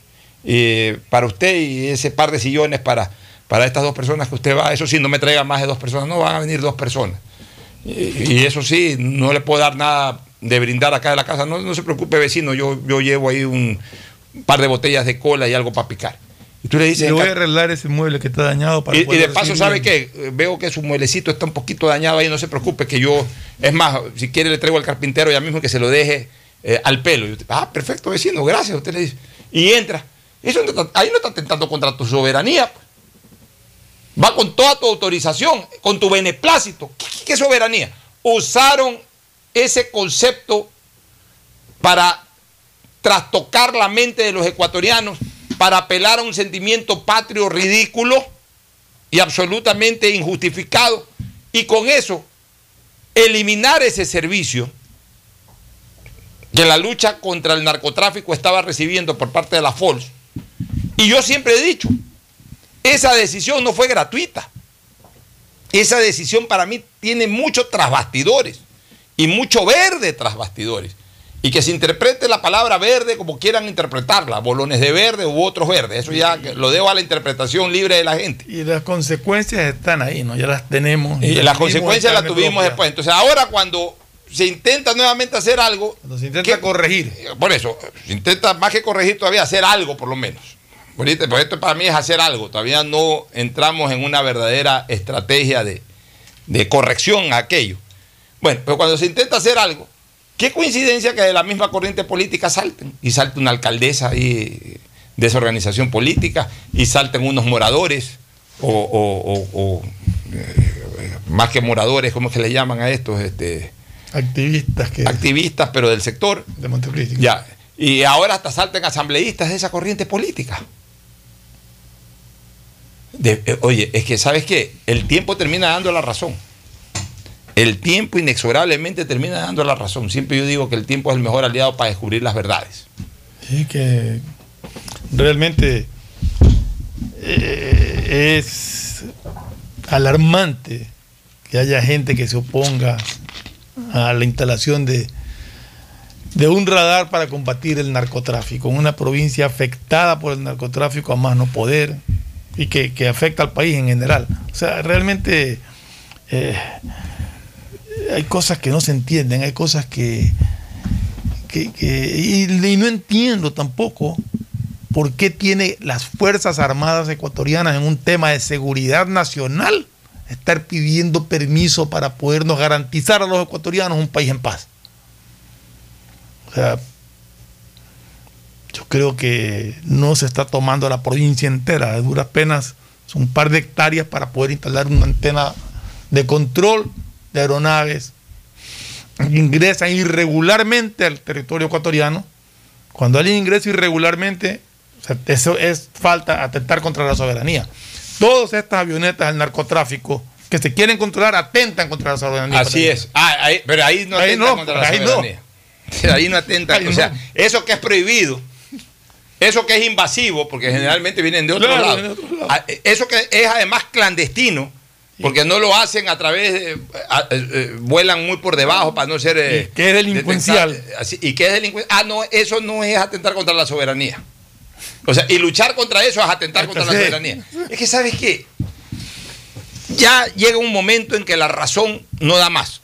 eh, para usted y ese par de sillones para, para estas dos personas que usted va. Eso sí, no me traiga más de dos personas, no van a venir dos personas. Y, y eso sí, no le puedo dar nada de brindar acá de la casa. No, no se preocupe, vecino, yo, yo llevo ahí un par de botellas de cola y algo para picar. Y tú le dices. Le voy a arreglar ese mueble que está dañado para Y, y de paso, ¿sabe qué? Veo que su mueblecito está un poquito dañado ahí, no se preocupe, que yo. Es más, si quiere, le traigo al carpintero ya mismo que se lo deje eh, al pelo. Y usted, ah, perfecto, vecino, gracias. Usted le dice. Y entra. Eso no está- ahí no está atentando contra tu soberanía. pues. Va con toda tu autorización, con tu beneplácito. ¿Qué, qué- qué soberanía? Usaron ese concepto para trastocar la mente de los ecuatorianos, para apelar a un sentimiento patrio ridículo y absolutamente injustificado, y con eso eliminar ese servicio que la lucha contra el narcotráfico estaba recibiendo por parte de la FOLS. Y yo siempre he dicho, esa decisión no fue gratuita. Esa decisión para mí tiene mucho tras bastidores y mucho verde tras bastidores. Y que se interprete la palabra verde como quieran interpretarla, bolones de verde u otros verdes. Eso ya lo dejo a la interpretación libre de la gente. Y las consecuencias están ahí, ¿no? Ya las tenemos. Y las consecuencias en las tuvimos propia. después. Entonces ahora cuando se intenta nuevamente hacer algo... Cuando se intenta corregir. Por eso, se intenta más que corregir todavía hacer algo por lo menos. Ahorita, pues esto para mí es hacer algo. Todavía no entramos en una verdadera estrategia de, de corrección a aquello. Bueno, pero cuando se intenta hacer algo, qué coincidencia que de la misma corriente política salten. Y salte una alcaldesa ahí de esa organización política, y salten unos moradores, o, o- o- o, eh, más que moradores, ¿cómo es que le llaman a estos? Este, Activistas que. activistas, pero del sector. De Montecristi. Ya. Y ahora hasta salten asambleístas de esa corriente política. De- eh, oye, es que, ¿sabes qué? El tiempo termina dando la razón. El tiempo inexorablemente termina dando la razón. Siempre yo digo que el tiempo es el mejor aliado para descubrir las verdades. Sí, que realmente eh, es alarmante que haya gente que se oponga a la instalación de, de un radar para combatir el narcotráfico en una provincia afectada por el narcotráfico a más no poder y que, que afecta al país en general. O sea, realmente eh, hay cosas que no se entienden, hay cosas que, y no entiendo tampoco por qué tiene las Fuerzas Armadas ecuatorianas en un tema de seguridad nacional estar pidiendo permiso para podernos garantizar a los ecuatorianos un país en paz. O sea, yo creo que no se está tomando la provincia entera, de duras penas son un par de hectáreas para poder instalar una antena de control de aeronaves ingresan irregularmente al territorio ecuatoriano. Cuando alguien ingresa irregularmente, o sea, eso es falta atentar contra la soberanía. Todas estas avionetas del narcotráfico que se quieren controlar atentan contra la soberanía. Así es. Ah, ahí- pero ahí no Ahí atenta no, contra la ahí no. soberanía. Ahí no atenta. Ahí o sea, no. eso que es prohibido, eso que es invasivo, porque generalmente vienen de otro Claro, lado, vienen de otro lado. ah, eso que es además clandestino, Porque no lo hacen a través a- eh, eh, vuelan muy por debajo para no ser. eh, que es delincuencial. detectar- así- y que es delincuencial. Ah, no, eso no es atentar contra la soberanía. O sea, y luchar contra eso es atentar contra la soberanía. Es que, ¿sabes qué? Ya llega un momento en que la razón no da más.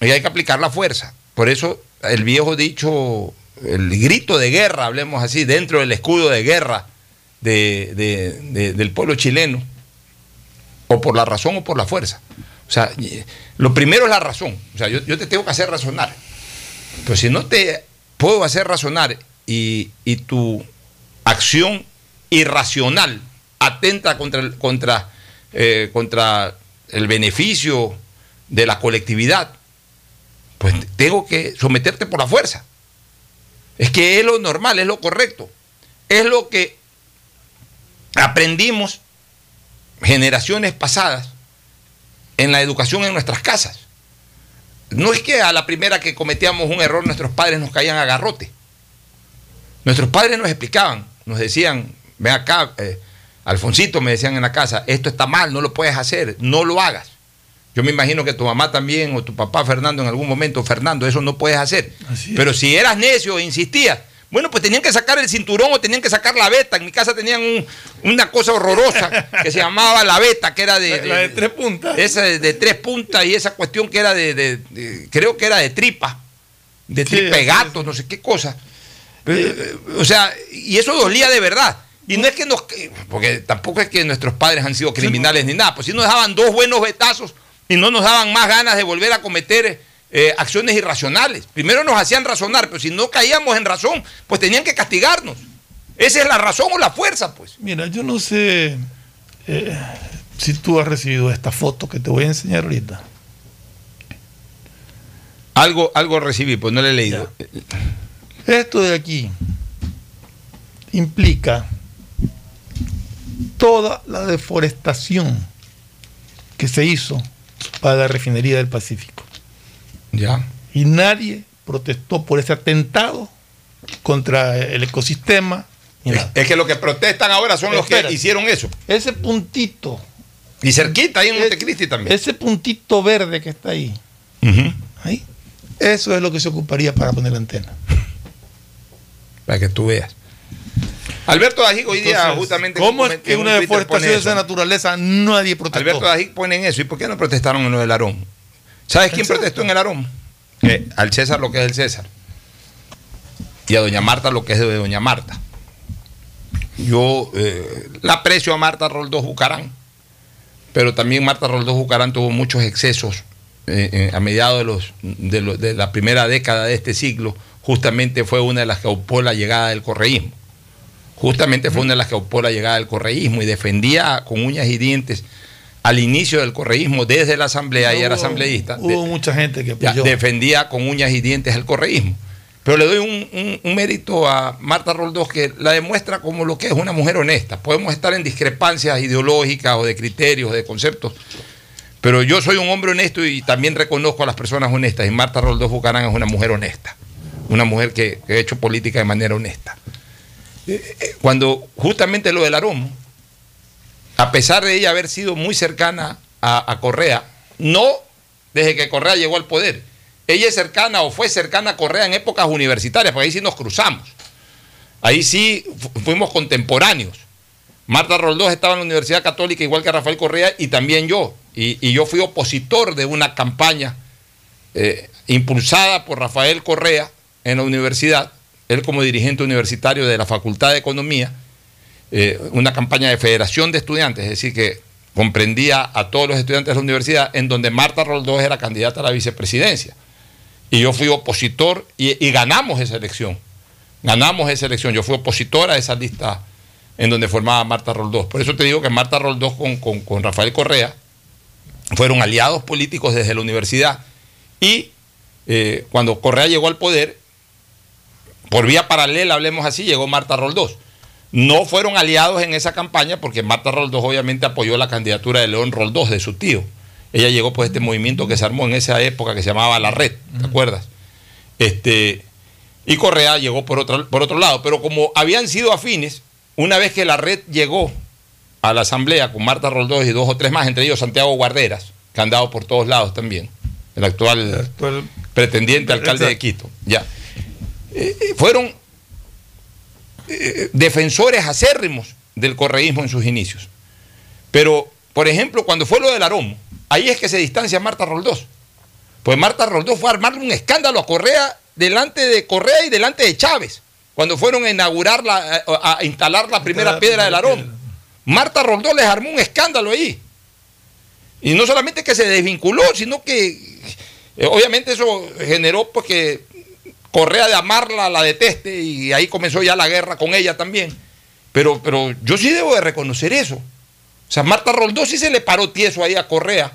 Y hay que aplicar la fuerza. Por eso el viejo dicho, el grito de guerra, hablemos así, dentro del escudo de guerra de- de- de- del pueblo chileno, o por la razón o por la fuerza. O sea, lo primero es la razón. O sea, yo, yo te tengo que hacer razonar. Pero si no te puedo hacer razonar y, y tu acción irracional atenta contra el, contra, eh, contra el beneficio de la colectividad, pues tengo que someterte por la fuerza. Es que es lo normal, es lo correcto. Es lo que aprendimos generaciones pasadas en la educación en nuestras casas. No es que a la primera que cometíamos un error nuestros padres nos caían a garrote. Nuestros padres nos explicaban, nos decían, ven acá, eh, Alfonsito, me decían en la casa, esto está mal, no lo puedes hacer, no lo hagas. Yo me imagino que tu mamá también o tu papá Fernando en algún momento, Fernando, eso no puedes hacer. Pero si eras necio e insistías, bueno, pues tenían que sacar el cinturón o tenían que sacar la beta. En mi casa tenían un- una cosa horrorosa que se llamaba la beta, que era de... La- la de tres puntas. Esa de, de tres puntas y esa cuestión que era de, creo que era de tripa, de Sí, así gato, no sé qué cosa. Eh, O sea, y eso dolía de verdad. Y no es que nos. Porque tampoco es que nuestros padres han sido criminales ni nada. Pues si nos daban dos buenos betazos y no nos daban más ganas de volver a cometer eh, acciones irracionales. Primero nos hacían razonar, pero si no caíamos en razón, pues tenían que castigarnos. Esa es la razón o la fuerza, pues. Mira, yo no sé eh, si tú has recibido esta foto que te voy a enseñar ahorita. Algo, algo recibí, pues no le he leído. Esto de aquí implica toda la deforestación que se hizo para la refinería del Pacífico. Ya. Y nadie protestó por ese atentado contra el ecosistema. Es que los que protestan ahora son los que hicieron eso. Ese puntito. Y cerquita, ahí en Montecristi también. Ese puntito verde que está ahí. Ahí. Eso es lo que se ocuparía para poner la antena. Para que tú veas. Alberto Dajic hoy día Entonces, justamente... ¿Cómo es que una deforestación de esa naturaleza nadie protestó? Alberto Dajic pone en eso. ¿Y por qué no protestaron en lo del Arón? ¿Sabes quién protestó en el Arón? Al César lo que es el César. Y a Doña Marta lo que es de Doña Marta. Yo eh, la aprecio a Marta Roldós Bucarán, pero también Marta Roldós Bucarán tuvo muchos excesos eh, eh, a mediados de, los, de, lo- de la primera década de este siglo. Justamente fue una de las que opó la llegada del correísmo. Justamente fue una de las que opó la llegada del correísmo y defendía con uñas y dientes al inicio del correísmo desde la asamblea y era asambleísta. Hubo mucha gente que Ya, defendía con uñas y dientes el correísmo. Pero le doy un, un- un mérito a Marta Roldós que la demuestra como lo que es una mujer honesta. Podemos estar en discrepancias ideológicas o de criterios, de conceptos, pero yo soy un hombre honesto y también reconozco a las personas honestas. Y Marta Roldós Bucarán es una mujer honesta, una mujer que, que ha hecho política de manera honesta. Eh, eh, Cuando justamente lo del Aromo, a pesar de ella haber sido muy cercana a, Correa, no desde que Correa llegó al poder. Ella es cercana o fue cercana a Correa en épocas universitarias, porque ahí sí nos cruzamos. Ahí sí fu- fuimos contemporáneos. Marta Roldós estaba en la Universidad Católica igual que Rafael Correa y también yo. Y, y yo fui opositor de una campaña eh, impulsada por Rafael Correa en la universidad, él como dirigente universitario de la Facultad de Economía, eh, una campaña de federación de estudiantes, es decir, que comprendía a todos los estudiantes de la universidad, en donde Marta Roldós era candidata a la vicepresidencia. Y yo fui opositor y, ganamos esa elección. Ganamos esa elección. Yo fui opositor a esa lista en donde formaba Marta Roldós. Por eso te digo que Marta Roldós con, con- con Rafael Correa fueron aliados políticos desde la universidad. Y eh, cuando Correa llegó al poder, por vía paralela, hablemos así, llegó Marta Roldós. No fueron aliados en esa campaña porque Marta Roldós obviamente apoyó la candidatura de León Roldós, de su tío. Ella llegó por este movimiento que se armó en esa época que se llamaba La Red, ¿te acuerdas? Este, y Correa llegó por otro, por otro lado, pero como habían sido afines, una vez que la red llegó a la asamblea con Marta Roldós y dos o tres más, entre ellos Santiago Guarderas, que han dado por todos lados también, el actual, pretendiente alcalde de Quito. Ya. Eh, eh, fueron eh, defensores acérrimos del correísmo en sus inicios. Pero, por ejemplo, cuando fue lo del Aromo, ahí es que se distancia Marta Roldós. Pues Marta Roldós fue a armarle un escándalo a Correa delante de Correa y delante de Chávez, cuando fueron a inaugurar, la, a, instalar la primera piedra del Aromo. Marta Roldós les armó un escándalo ahí. Y no solamente que se desvinculó, sino que eh, obviamente eso generó pues que Correa de amarla la deteste y ahí comenzó ya la guerra con ella también. Pero, pero yo sí debo de reconocer eso. O sea, Marta Roldós sí se le paró tieso ahí a Correa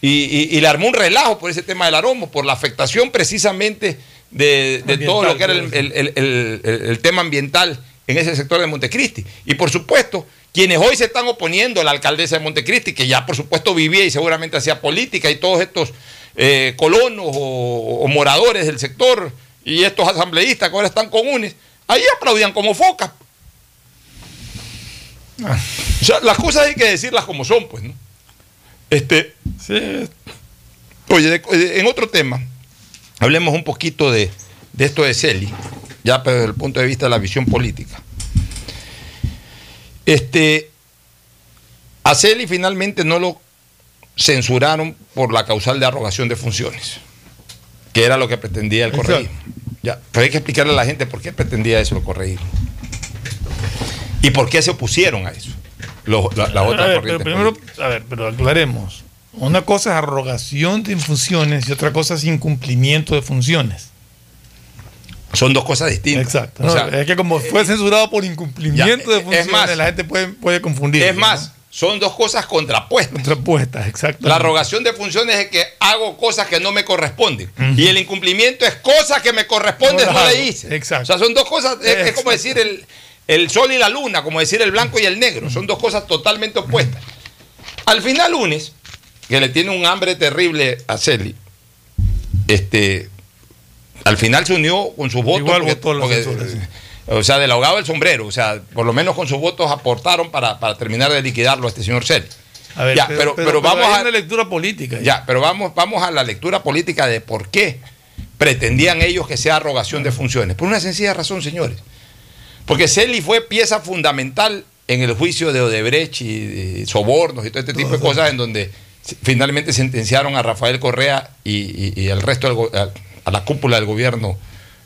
y, le armó un relajo por ese tema del aromo, por la afectación precisamente de, todo lo que era el, el, tema ambiental en ese sector de Montecristi. Y por supuesto, quienes hoy se están oponiendo a la alcaldesa de Montecristi, que ya por supuesto vivía y seguramente hacía política, y todos estos eh, colonos o, moradores del sector y estos asambleístas que ahora están comunes, ahí aplaudían como focas. O sea, las cosas hay que decirlas como son, pues, ¿no? Este. Oye, en otro tema, hablemos un poquito de, de esto de Celi, ya desde el punto de vista de la visión política. Este. A Celi finalmente no lo censuraron por la causal de arrogación de funciones, que era lo que pretendía el correísmo. Ya, pero hay que explicarle a la gente por qué pretendía eso el correísmo. ¿Y por qué se opusieron a eso? la, otra pero primero, a ver, pero aclaremos. Una cosa es arrogación de funciones y otra cosa es incumplimiento de funciones. Son dos cosas distintas. Exacto. es que como fue censurado por incumplimiento de funciones, la gente puede, puede confundir. Es más, son dos cosas contrapuestas. Contrapuestas, exacto. La arrogación de funciones es que hago cosas que no me corresponden. Y el incumplimiento es cosas que me corresponden, no, le hice. Exacto. O sea, son dos cosas, es, como decir el, el, sol y la luna, como decir el blanco y el negro. Son dos cosas totalmente opuestas. Al final, lunes, que le tiene un hambre terrible a Celi, este, al final se unió con sus votos. Igual votó la o sea, del ahogado del sombrero, o sea, por lo menos con sus votos aportaron para, terminar de liquidarlo a este señor Celi. A ver, pero, pero, vamos a una lectura política. Ya, pero vamos, vamos a la lectura política de por qué pretendían ellos que sea arrogación de funciones. Por una sencilla razón, señores. Porque Celi fue pieza fundamental en el juicio de Odebrecht y sobornos y todo este tipo de cosas en donde finalmente sentenciaron a Rafael Correa y, al resto, a, la cúpula del gobierno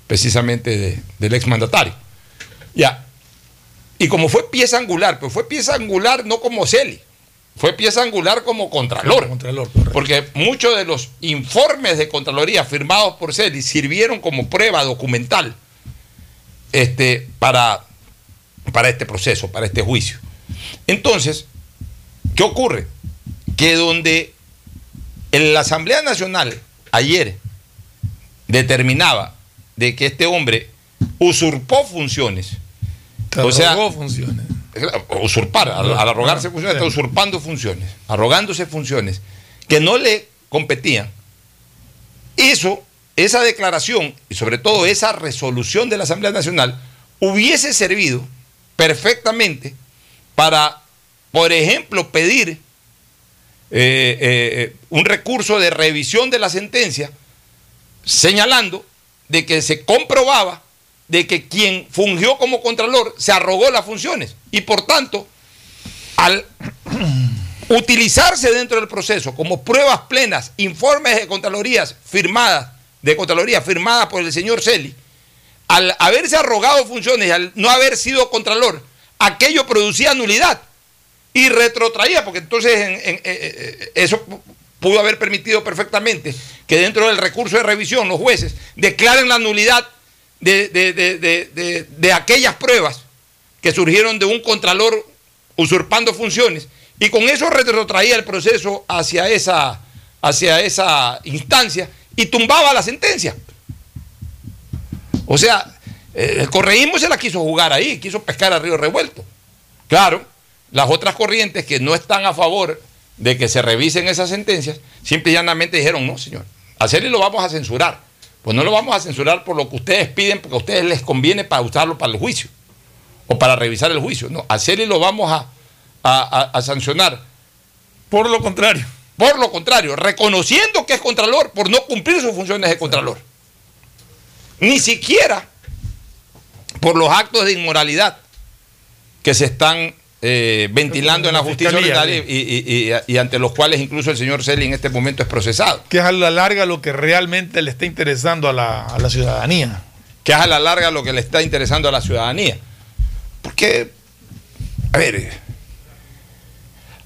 precisamente del exmandatario. Ya. Y como fue pieza angular, pero fue pieza angular no como Celi, fue pieza angular como Contralor. porque muchos de los informes de Contraloría firmados por Celi sirvieron como prueba documental este, para, para este proceso, para este juicio. Entonces, ¿qué ocurre? Que donde en la Asamblea Nacional ayer determinaba de que este hombre usurpó funciones. o sea, funciones. Usurpar, al, arrogarse ah, funciones, está usurpando funciones, arrogándose funciones que no le competían. Eso, esa declaración y sobre todo esa resolución de la Asamblea Nacional hubiese servido perfectamente para, por ejemplo, pedir eh, eh, un recurso de revisión de la sentencia señalando de que se comprobaba de que quien fungió como contralor se arrogó las funciones y por tanto, al utilizarse dentro del proceso como pruebas plenas, informes de contralorías firmadas, de contraloría firmadas por el señor Celi, al haberse arrogado funciones y al no haber sido contralor, aquello producía nulidad y retrotraía, porque entonces eh, eh, eso pudo haber permitido perfectamente que dentro del recurso de revisión los jueces declaren la nulidad de, aquellas pruebas que surgieron de un contralor usurpando funciones y con eso retrotraía el proceso hacia esa, hacia esa instancia y tumbaba la sentencia. O sea, el correísmo se la quiso jugar ahí, quiso pescar a río revuelto. Claro, las otras corrientes que no están a favor de que se revisen esas sentencias, simple y llanamente dijeron, no, señor, a Celi lo vamos a censurar. Pues no lo vamos a censurar por lo que ustedes piden, porque a ustedes les conviene para usarlo para el juicio o para revisar el juicio. No, a Celi lo vamos a, a, a- a sancionar. Por lo contrario. Por lo contrario, reconociendo que es Contralor por no cumplir sus funciones de Contralor. Ni siquiera por los actos de inmoralidad que se están eh, ventilando en la justicia Fiscalía, y, y- y- y ante los cuales incluso el señor Celi en este momento es procesado. Que es a la larga lo que realmente le está interesando a la, a la ciudadanía. Que es a la larga lo que le está interesando a la ciudadanía. Porque, a ver,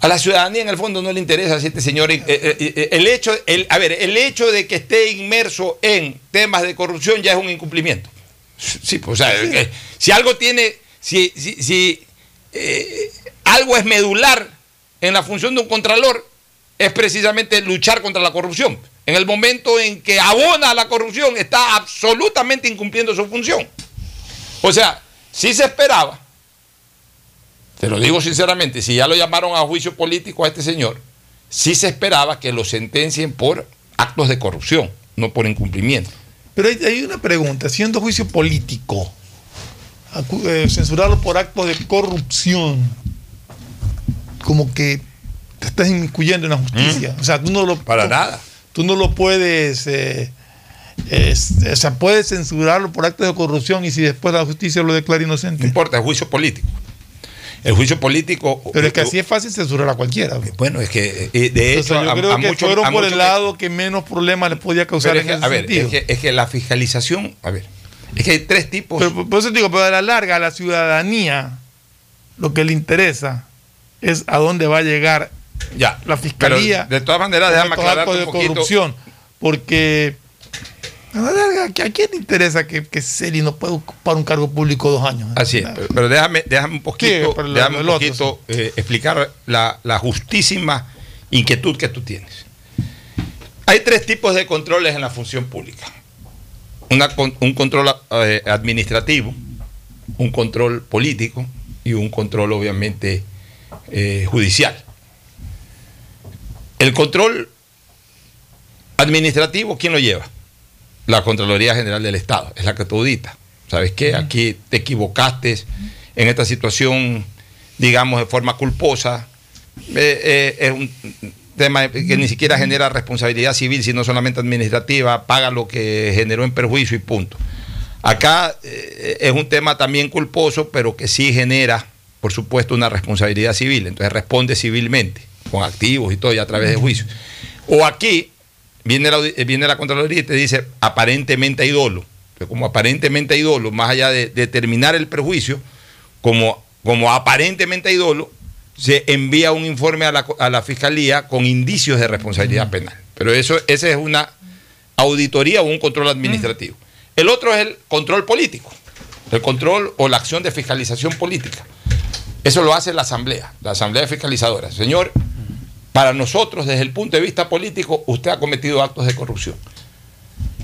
a la ciudadanía en el fondo no le interesa si este señor, eh, eh, el hecho, el, a ver, el hecho de que esté inmerso en temas de corrupción ya es un incumplimiento. Sí, pues, o sea, si algo tiene, si, si, si, eh, algo es medular en la función de un contralor, es precisamente luchar contra la corrupción. En el momento en que abona la corrupción, está absolutamente incumpliendo su función. O sea, si se esperaba, te lo digo sinceramente, si ya lo llamaron a juicio político a este señor, sí se esperaba que lo sentencien por actos de corrupción, no por incumplimiento. Pero hay, hay una pregunta, siendo juicio político, eh, censurarlo por actos de corrupción, como que te estás inmiscuyendo en la justicia. O sea, tú no lo... Para nada. Tú no lo puedes... eh, es- o sea, puedes censurarlo por actos de corrupción y si después la justicia lo declara inocente. No importa, es juicio político. El juicio político. Pero es que así es fácil censurar a cualquiera. Bueno, es que eh, de O hecho, sea, yo a- creo a que muchos- fueron a por el lado que menos problemas le podía causar Pero es en que, ese a ver, sentido. es que, es que la fiscalización, a ver, es que hay tres tipos. Pero por eso digo, pero a la larga, a la ciudadanía lo que le interesa es a dónde va a llegar ya, la fiscalía. pero de todas maneras, déjame de un poquito. corrupción. Porque a la larga, ¿a quién le interesa que, que Celi no pueda ocupar un cargo público dos años? Así es, pero, pero déjame, déjame un poquito, Sí, pero lo- déjame un otro, poquito eh, explicar la, la justísima inquietud que tú tienes. Hay tres tipos de controles en la función pública. Una un control eh, administrativo, un control político y un control obviamente eh, judicial. El control administrativo, ¿quién lo lleva? La Contraloría General del Estado, es la que tú auditas. ¿Sabes qué? Aquí te equivocaste en esta situación, digamos, de forma culposa. Eh, es un tema que ni siquiera genera responsabilidad civil, sino solamente administrativa, paga lo que generó en perjuicio y punto. Acá eh, es un tema también culposo, pero que sí genera, por supuesto, una responsabilidad civil. Entonces responde civilmente, con activos y todo, y a través de juicios. O aquí viene la, audi- viene la Contraloría y te dice aparentemente hay dolo. Como aparentemente hay dolo, más allá de determinar el perjuicio, como, como aparentemente hay dolo, se envía un informe a la, a la fiscalía con indicios de responsabilidad penal. Pero eso, esa es una auditoría o un control administrativo. El otro es el control político, el control o la acción de fiscalización política. Eso lo hace la Asamblea, la Asamblea Fiscalizadora. Señor, para nosotros, desde el punto de vista político, usted ha cometido actos de corrupción.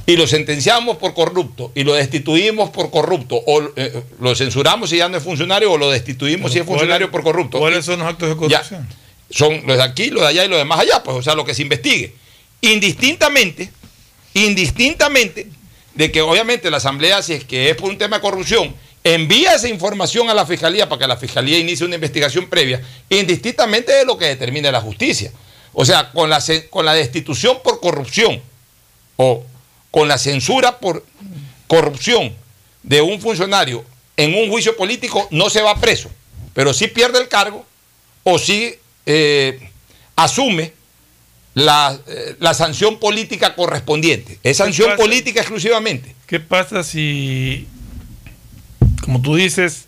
Y lo sentenciamos por corrupto, y lo destituimos por corrupto, o eh, lo censuramos si ya no es funcionario, o lo destituimos si es funcionario por corrupto. ¿Cuáles son los actos de corrupción? Ya, son los de aquí, los de allá y los de más allá, pues, o sea, lo que se investigue. Indistintamente, indistintamente de que obviamente la Asamblea, si es que es por un tema de corrupción, envía esa información a la Fiscalía para que la Fiscalía inicie una investigación previa, indistintamente de lo que determine la justicia. O sea, con la, con la destitución por corrupción o con la censura por corrupción de un funcionario en un juicio político no se va preso, pero sí pierde el cargo o sí eh, asume la, eh, la sanción política correspondiente. Es sanción pasa? política exclusivamente. ¿Qué pasa si, como tú dices,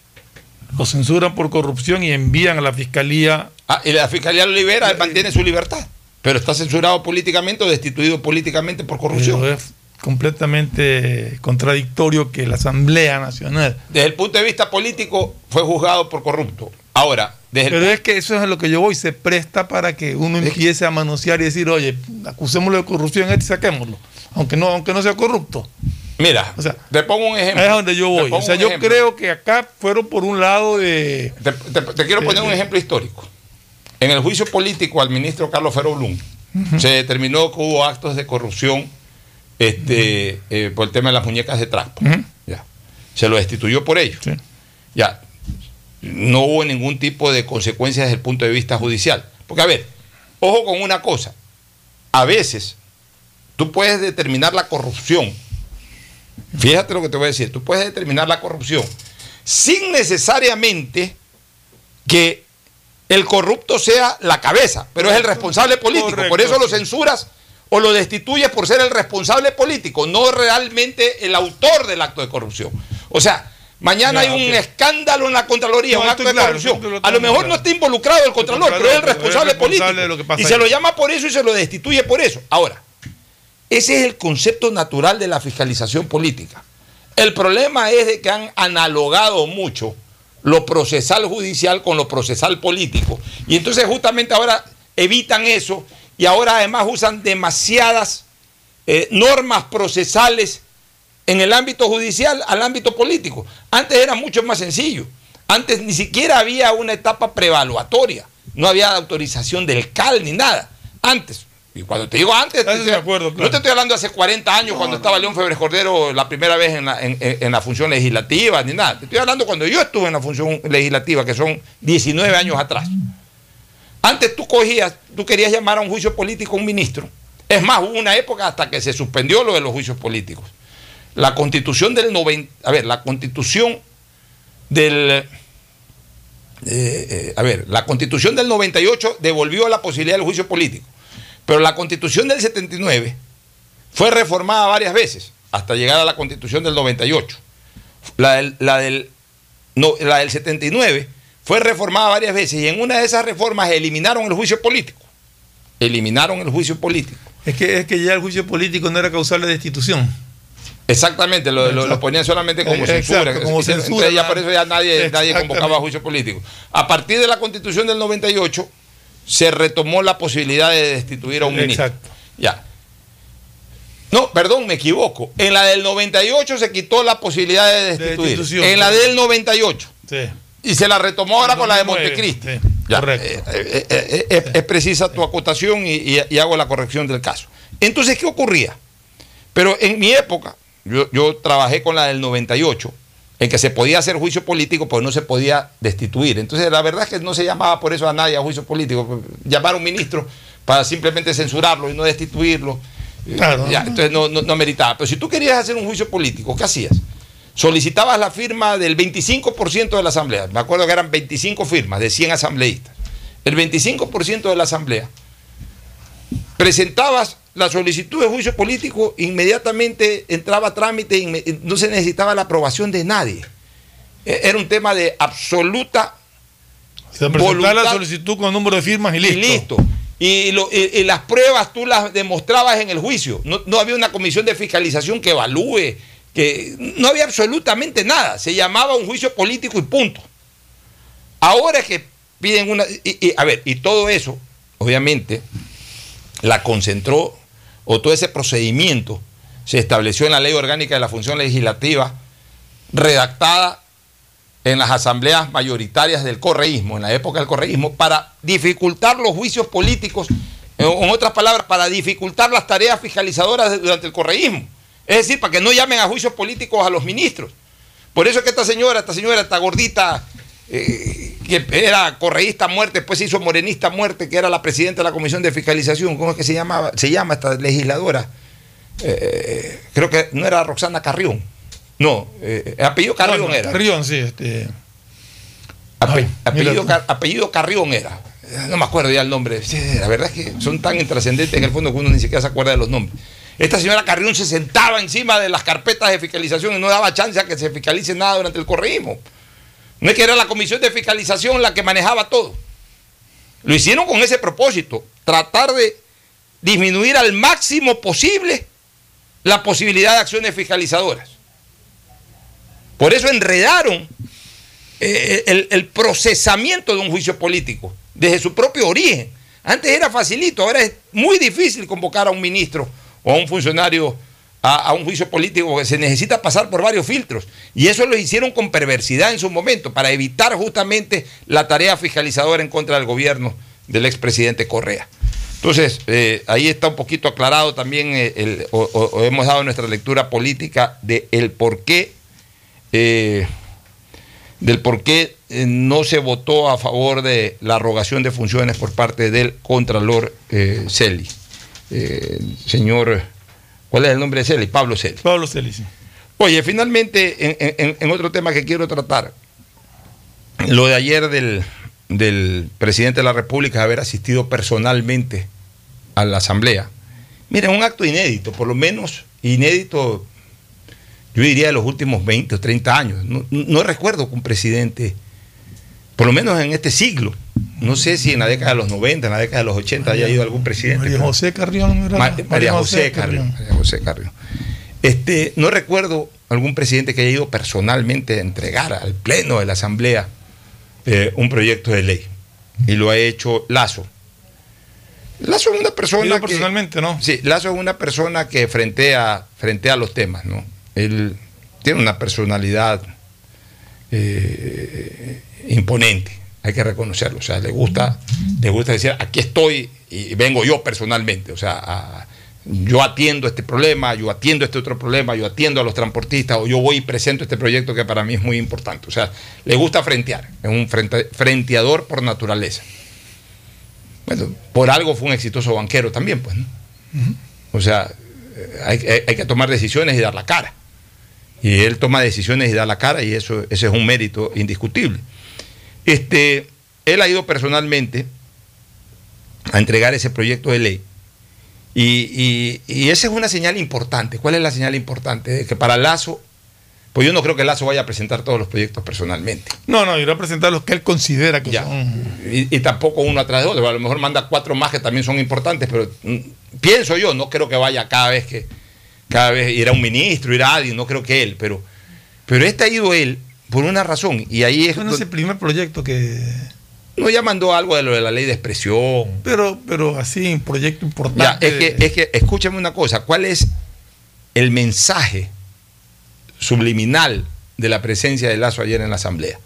lo censuran por corrupción y envían a la fiscalía? Ah, y la fiscalía lo libera, él mantiene su libertad, pero está censurado políticamente o destituido políticamente por corrupción. Pero es completamente contradictorio que la Asamblea Nacional. Desde el punto de vista político fue juzgado por corrupto. Ahora, desde el Pero es que eso es a lo que yo voy, se presta para que uno empiece a manosear y decir, oye, acusémoslo de corrupción este y saquémoslo, aunque no, aunque no sea corrupto. Mira, O sea, te pongo un ejemplo. Es donde yo voy. O sea, yo ejemplo. creo que acá fueron por un lado de... Te, te- te quiero poner un ejemplo histórico. En el juicio político al ministro Carlos Ferro Blum se determinó que hubo actos de corrupción este, eh, por el tema de las muñecas de trapo. Ya. Se lo destituyó por ello. Ya. no hubo ningún tipo de consecuencias desde el punto de vista judicial. Porque, a ver, ojo con una cosa. A veces tú puedes determinar la corrupción. Fíjate lo que te voy a decir. Tú puedes determinar la corrupción sin necesariamente que el corrupto sea la cabeza, pero es el responsable político. Por eso lo censuras o lo destituyes por ser el responsable político, no realmente el autor del acto de corrupción. O sea, mañana Ya, hay un escándalo en la Contraloría, No, un acto de claro, corrupción. lo A lo mejor claro. no está involucrado el Contralor, pero es el Contralor, pero es responsable político. responsable de lo que pasa y ahí. se lo llama por eso y se lo destituye por eso. Ahora, ese es el concepto natural de la fiscalización política. El problema es de que han analogado mucho lo procesal judicial con lo procesal político. Y entonces justamente ahora evitan eso y ahora además usan demasiadas eh, normas procesales en el ámbito judicial al ámbito político. Antes era mucho más sencillo. Antes ni siquiera había una etapa prevaluatoria. No había autorización del CAL ni nada. Antes. Y cuando te digo antes, te no te estoy hablando hace 40 años cuando estaba León Febres Cordero la primera vez en la, en- en- en la función legislativa, ni nada. Te estoy hablando cuando yo estuve en la función legislativa, que son 19 años atrás. Antes tú cogías, tú querías llamar a un juicio político a un ministro. Es más, hubo una época hasta que se suspendió lo de los juicios políticos. La constitución del 90, a ver, la constitución del, eh, eh, a ver, la constitución del 98 devolvió la posibilidad del juicio político, pero la constitución del 79 fue reformada varias veces hasta llegar a la constitución del 98. La del, la del, no, la del 79 fue reformada varias veces y en una de esas reformas eliminaron el juicio político. Eliminaron el juicio político. Es que, es que ya el juicio político no era causal de destitución. Exactamente, lo, lo- lo ponían solamente como Exacto, censura. como Entonces, censura, ya por eso ya nadie, nadie convocaba a juicio político. A partir de la constitución del 98 se retomó la posibilidad de destituir a un ministro. Exacto. Ya. No, perdón, me equivoco. En la del 98 se quitó la posibilidad de destituir. destitución, en la del 98. Sí. Y se la retomó ahora con la de 2009, Montecristi. Ya, eh, eh, eh, es, precisa tu acotación y, y- y hago la corrección del caso. Entonces, ¿qué ocurría? Pero en mi época, yo, yo trabajé con la del 98, en que se podía hacer juicio político, pero no se podía destituir. Entonces, la verdad es que no se llamaba por eso a nadie a juicio político. Llamar a un ministro para simplemente censurarlo y no destituirlo. Claro. Ya, entonces no, no, no meritaba. Pero si tú querías hacer un juicio político, ¿qué hacías? Solicitabas la firma del 25% de la asamblea. Me acuerdo que eran 25 firmas de 100 asambleístas. El 25% de la asamblea. Presentabas la solicitud de juicio político, inmediatamente entraba a trámite, no se necesitaba la aprobación de nadie. E- Era un tema de absoluta Se presentaba la solicitud con número de firmas y listo. y listo. Y, lo- y- y las pruebas tú las demostrabas en el juicio. No, no había una comisión de fiscalización que evalúe, que no había absolutamente nada. Se llamaba un juicio político y punto. Ahora que piden una. y- y, a ver, y todo eso, obviamente, la concentró, o todo ese procedimiento se estableció en la ley orgánica de la función legislativa, redactada en las asambleas mayoritarias del correísmo, en la época del correísmo, para dificultar los juicios políticos, en otras palabras, para dificultar las tareas fiscalizadoras durante el correísmo. Es decir, para que no llamen a juicios políticos a los ministros. Por eso es que esta señora, esta señora, esta gordita, eh, que era correísta a muerte, después se hizo morenista a muerte, que era la presidenta de la Comisión de Fiscalización, ¿cómo es que se llamaba? Se llama esta legisladora. Eh, creo que no era Roxana Carrión. No, eh, apellido Carrión era. Carrión, sí. Este, Ape- apellido. Car- Carrión era. No me acuerdo ya el nombre. Sí, la verdad es que son tan intrascendentes en el fondo que uno ni siquiera se acuerda de los nombres. Esta señora Carrión se sentaba encima de las carpetas de fiscalización y no daba chance a que se fiscalice nada durante el correísmo. No es que era la comisión de fiscalización la que manejaba todo. Lo hicieron con ese propósito, tratar de disminuir al máximo posible la posibilidad de acciones fiscalizadoras. Por eso enredaron eh, el, el procesamiento de un juicio político desde su propio origen. Antes era facilito, ahora es muy difícil convocar a un ministro o a un funcionario a, a un juicio político porque se necesita pasar por varios filtros. Y eso lo hicieron con perversidad en su momento, para evitar justamente la tarea fiscalizadora en contra del gobierno del expresidente Correa. Entonces, eh, ahí está un poquito aclarado también, eh, el- o, hemos dado nuestra lectura política de el por qué eh, del por qué no se votó a favor de la arrogación de funciones por parte del Contralor eh, Celi. Eh, señor, ¿cuál es el nombre de Celi? Pablo Celi. Pablo Celi, sí. Oye, finalmente, en, en- en otro tema que quiero tratar, lo de ayer del, del presidente de la República haber asistido personalmente a la Asamblea. Mira, un acto inédito, por lo menos inédito, yo diría de los últimos 20 o 30 años. No, no recuerdo que un presidente, por lo menos en este siglo, no sé si en la década de los 90, en la década de los 80 haya ido algún presidente. María José Carrión. ¿no era? Ma- María, José Carrión. María José Carrión. Este, no recuerdo algún presidente que haya ido personalmente a entregar al Pleno de la Asamblea eh, un proyecto de ley. Y lo ha hecho Lazo. Lazo es una persona. Que- personalmente, ¿no? Sí, Lazo es una persona que frente a, frente a los temas, ¿no? Él tiene una personalidad eh, imponente, hay que reconocerlo. O sea, le gusta, le gusta decir, aquí estoy y vengo yo personalmente. O sea, a- yo atiendo este problema, yo atiendo este otro problema, yo atiendo a los transportistas, o yo voy y presento este proyecto que para mí es muy importante. O sea, le gusta frentear, es un frente- frenteador por naturaleza. Bueno, por algo fue un exitoso banquero también, pues, ¿no? O sea, eh, hay, hay- hay que tomar decisiones y dar la cara. Y él toma decisiones y da la cara, y eso ese es un mérito indiscutible. Este, él ha ido personalmente a entregar ese proyecto de ley. Y, y- y esa es una señal importante. ¿Cuál es la señal importante? Que para Lazo, pues yo no creo que Lazo vaya a presentar todos los proyectos personalmente. No, no, irá a presentar los que él considera que son. Y, y tampoco uno atrás de otro. A lo mejor manda cuatro más que también son importantes, pero mm, pienso yo, no creo que vaya cada vez que, cada vez irá un ministro, irá alguien, no creo que él, pero, pero este ha ido él por una razón, y ahí es Bueno, donde- ese primer proyecto que. no ya mandó algo de lo de la ley de expresión. Pero, pero así, un proyecto importante. Ya, es que, es que escúchame una cosa, ¿cuál es el mensaje subliminal de la presencia de Lazo ayer en la Asamblea?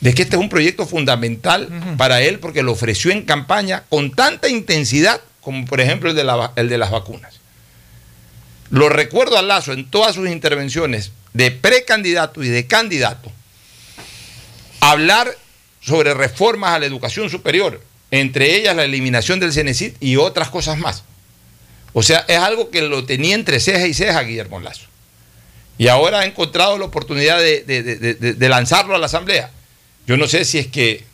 De que este es un proyecto fundamental para él porque lo ofreció en campaña con tanta intensidad como por ejemplo el de, la el de las vacunas. Lo recuerdo a Lazo en todas sus intervenciones de precandidato y de candidato hablar sobre reformas a la educación superior, entre ellas la eliminación del CENESID y otras cosas más. O sea, es algo que lo tenía entre ceja y ceja Guillermo Lazo. Y ahora ha encontrado la oportunidad de, de- de- de- lanzarlo a la Asamblea. Yo no sé si es que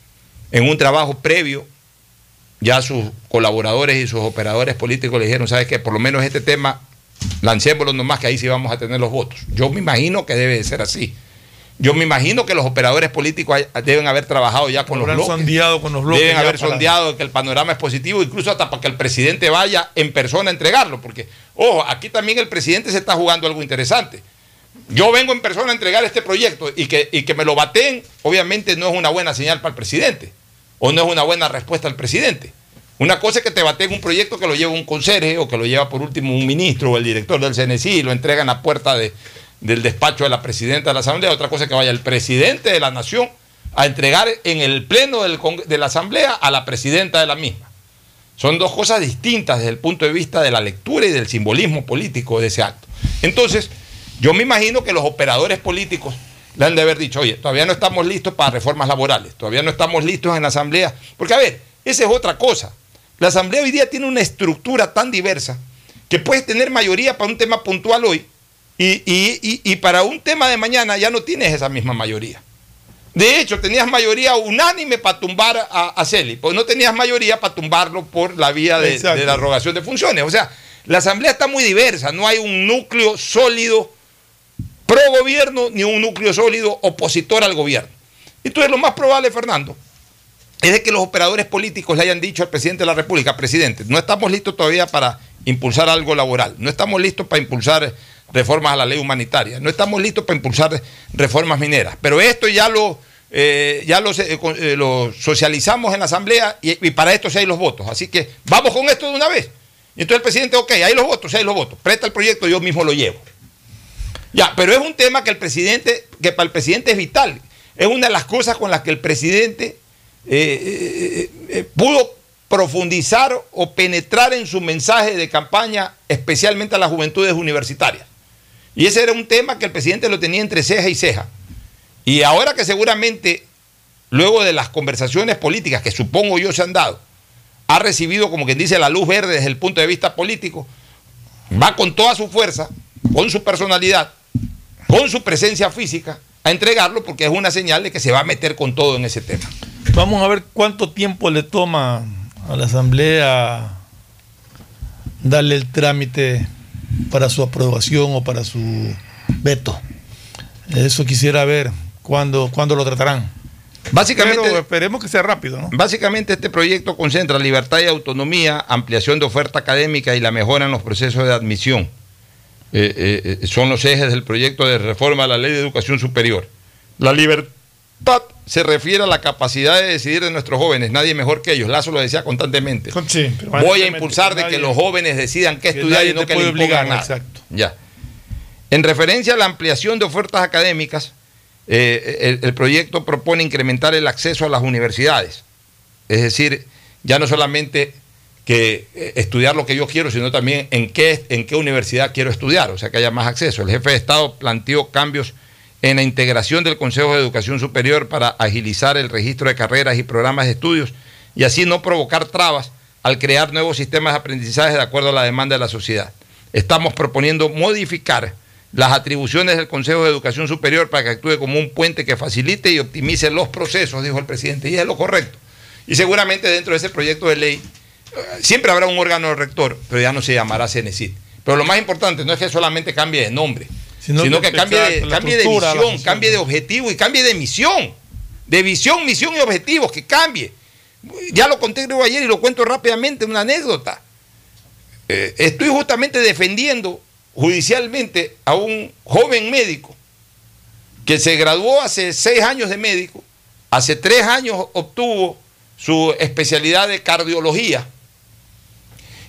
en un trabajo previo ya sus colaboradores y sus operadores políticos le dijeron, ¿sabes qué? Por lo menos este tema, lancémoslo nomás, que ahí sí vamos a tener los votos. Yo me imagino que debe de ser así. Yo me imagino que los operadores políticos deben haber trabajado ya con los bloques. con los bloques. Deben haber para- sondeado que el panorama es positivo, incluso hasta para que el presidente vaya en persona a entregarlo. Porque, ojo, aquí también el presidente se está jugando algo interesante. Yo vengo en persona a entregar este proyecto y que, y que me lo baten, obviamente no es una buena señal para el presidente. O no es una buena respuesta al presidente. Una cosa es que te baten un proyecto que lo lleva un conserje o que lo lleva por último un ministro o el director del CNC y lo entregan a puerta de- del despacho de la presidenta de la Asamblea. Otra cosa es que vaya el presidente de la Nación a entregar en el pleno de la Asamblea a la presidenta de la misma. Son dos cosas distintas desde el punto de vista de la lectura y del simbolismo político de ese acto. Entonces, yo me imagino que los operadores políticos le han de haber dicho, oye, todavía no estamos listos para reformas laborales, todavía no estamos listos en la Asamblea. Porque, a ver, esa es otra cosa. La Asamblea hoy día tiene una estructura tan diversa que puedes tener mayoría para un tema puntual hoy y, y- y- y para un tema de mañana ya no tienes esa misma mayoría. De hecho, tenías mayoría unánime para tumbar a, a Celi, pues no tenías mayoría para tumbarlo por la vía de, de la rogación de funciones. O sea, la Asamblea está muy diversa, no hay un núcleo sólido pro gobierno ni un núcleo sólido opositor al gobierno. Entonces, lo más probable, Fernando, es de que los operadores políticos le hayan dicho al presidente de la República, presidente, no estamos listos todavía para impulsar algo laboral, no estamos listos para impulsar reformas a la ley humanitaria, no estamos listos para impulsar reformas mineras, pero esto ya lo, eh, ya eh, eh, lo socializamos en la Asamblea y, y para esto sí hay los votos, así que vamos con esto de una vez. Y entonces el presidente, ok, hay los votos, sí hay los votos, presta el proyecto, yo mismo lo llevo. Ya, pero es un tema que el presidente, que para el presidente es vital. Es una de las cosas con las que el presidente eh, eh, eh, pudo profundizar o penetrar en su mensaje de campaña, especialmente a las juventudes universitarias. Y ese era un tema que el presidente lo tenía entre ceja y ceja. Y ahora que seguramente, luego de las conversaciones políticas que supongo yo se han dado, ha recibido, como quien dice, la luz verde desde el punto de vista político, va con toda su fuerza, con su personalidad, con su presencia física, a entregarlo porque es una señal de que se va a meter con todo en ese tema. Vamos a ver cuánto tiempo le toma a la Asamblea darle el trámite para su aprobación o para su veto. Eso quisiera ver cuándo, cuándo lo tratarán. Básicamente, Pero esperemos que sea rápido, ¿no? Básicamente este proyecto concentra libertad y autonomía, ampliación de oferta académica y la mejora en los procesos de admisión. Eh, eh, eh, son los ejes del proyecto de reforma a la ley de educación superior. La libertad se refiere a la capacidad de decidir de nuestros jóvenes, nadie mejor que ellos. Lazo lo decía constantemente. Sí, Voy a impulsar de que los jóvenes decidan qué que estudiar y no que le puede impongan obligar, nada. exacto. Ya. En referencia a la ampliación de ofertas académicas, eh, el, el proyecto propone incrementar el acceso a las universidades. Es decir, ya no solamente que eh, estudiar lo que yo quiero, sino también en qué, en qué universidad quiero estudiar, o sea, que haya más acceso. El jefe de Estado planteó cambios en la integración del Consejo de Educación Superior para agilizar el registro de carreras y programas de estudios y así no provocar trabas al crear nuevos sistemas de aprendizaje de acuerdo a la demanda de la sociedad. Estamos proponiendo modificar las atribuciones del Consejo de Educación Superior para que actúe como un puente que facilite y optimice los procesos, dijo el presidente, y es lo correcto. Y seguramente dentro de ese proyecto de ley siempre habrá un órgano rector, pero ya no se llamará CENESID. Pero lo más importante no es que solamente cambie de nombre, Sino sino, que que, cambie, de, visión, cambie de objetivo y cambie de misión. De visión, misión y objetivos, que cambie. Ya lo conté creo ayer y lo cuento rápidamente, una anécdota. Eh, estoy justamente defendiendo judicialmente a un joven médico que se graduó hace seis años de médico, hace tres años obtuvo su especialidad de cardiología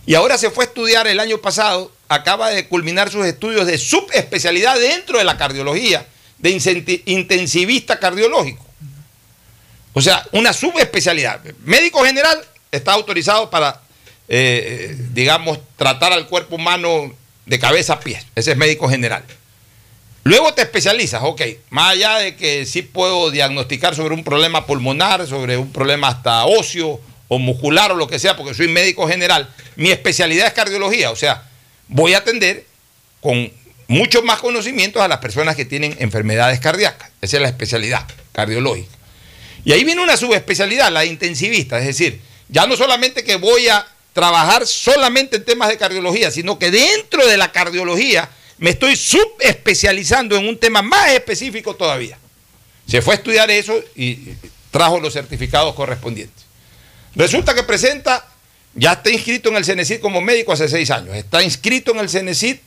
y ahora se fue a estudiar el año pasado, acaba de culminar sus estudios de subespecialidad dentro de la cardiología, de intensivista cardiológico. O sea, una subespecialidad. Médico general está autorizado para, eh, digamos, tratar al cuerpo humano de cabeza a pies. Ese es médico general. Luego te especializas, ok, más allá de que sí puedo diagnosticar sobre un problema pulmonar, sobre un problema hasta óseo o muscular o lo que sea, porque soy médico general, mi especialidad es cardiología, o sea, voy a atender con muchos más conocimientos a las personas que tienen enfermedades cardíacas. Esa es la especialidad cardiológica. Y ahí viene una subespecialidad, la de intensivista, es decir, ya no solamente que voy a trabajar solamente en temas de cardiología, sino que dentro de la cardiología me estoy subespecializando en un tema más específico todavía. Se fue a estudiar eso y trajo los certificados correspondientes. Resulta que presenta, ya está inscrito en el CENESID como médico hace seis años, está inscrito en el CENESID,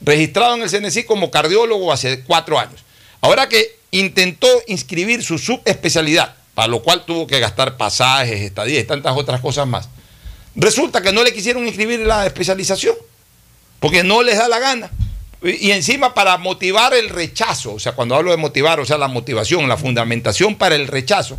registrado en el CENESID como cardiólogo hace cuatro años. Ahora que intentó inscribir su subespecialidad, para lo cual tuvo que gastar pasajes, estadías y tantas otras cosas más, resulta que no le quisieron inscribir la especialización, porque no les da la gana. Y encima para motivar el rechazo, o sea, cuando hablo de motivar, o sea, la motivación, la fundamentación para el rechazo,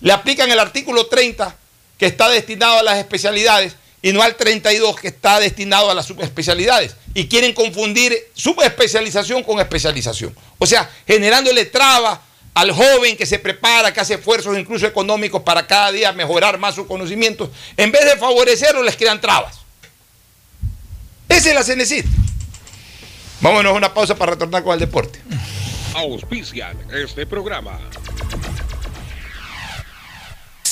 le aplican el artículo 30 que está destinado a las especialidades y no al 32 que está destinado a las subespecialidades. Y quieren confundir subespecialización con especialización. O sea, generándole traba al joven que se prepara, que hace esfuerzos incluso económicos para cada día mejorar más sus conocimientos, en vez de favorecerlos les crean trabas. Esa es la CENESID. Vámonos a una pausa para retornar con el deporte. Auspician este programa.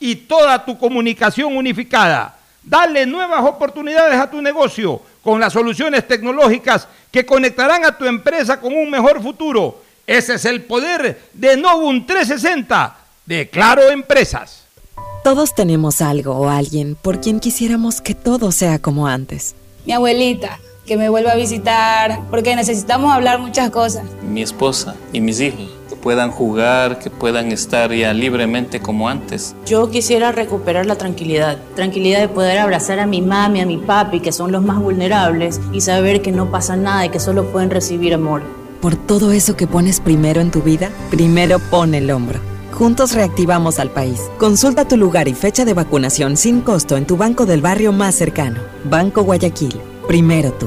y toda tu comunicación unificada. Dale nuevas oportunidades a tu negocio con las soluciones tecnológicas que conectarán a tu empresa con un mejor futuro. Ese es el poder de Novum 360 de Claro Empresas. Todos tenemos algo o alguien por quien quisiéramos que todo sea como antes. Mi abuelita, que me vuelva a visitar, porque necesitamos hablar muchas cosas. Mi esposa y mis hijos, que puedan jugar, que puedan estar ya libremente como antes. Yo quisiera recuperar la tranquilidad, tranquilidad de poder abrazar a mi mami, a mi papi, que son los más vulnerables, y saber que no pasa nada y que solo pueden recibir amor. Por todo eso que pones primero en tu vida, primero pon el hombro. Juntos reactivamos al país. Consulta tu lugar y fecha de vacunación sin costo en tu banco del barrio más cercano. Banco Guayaquil. Primero tú.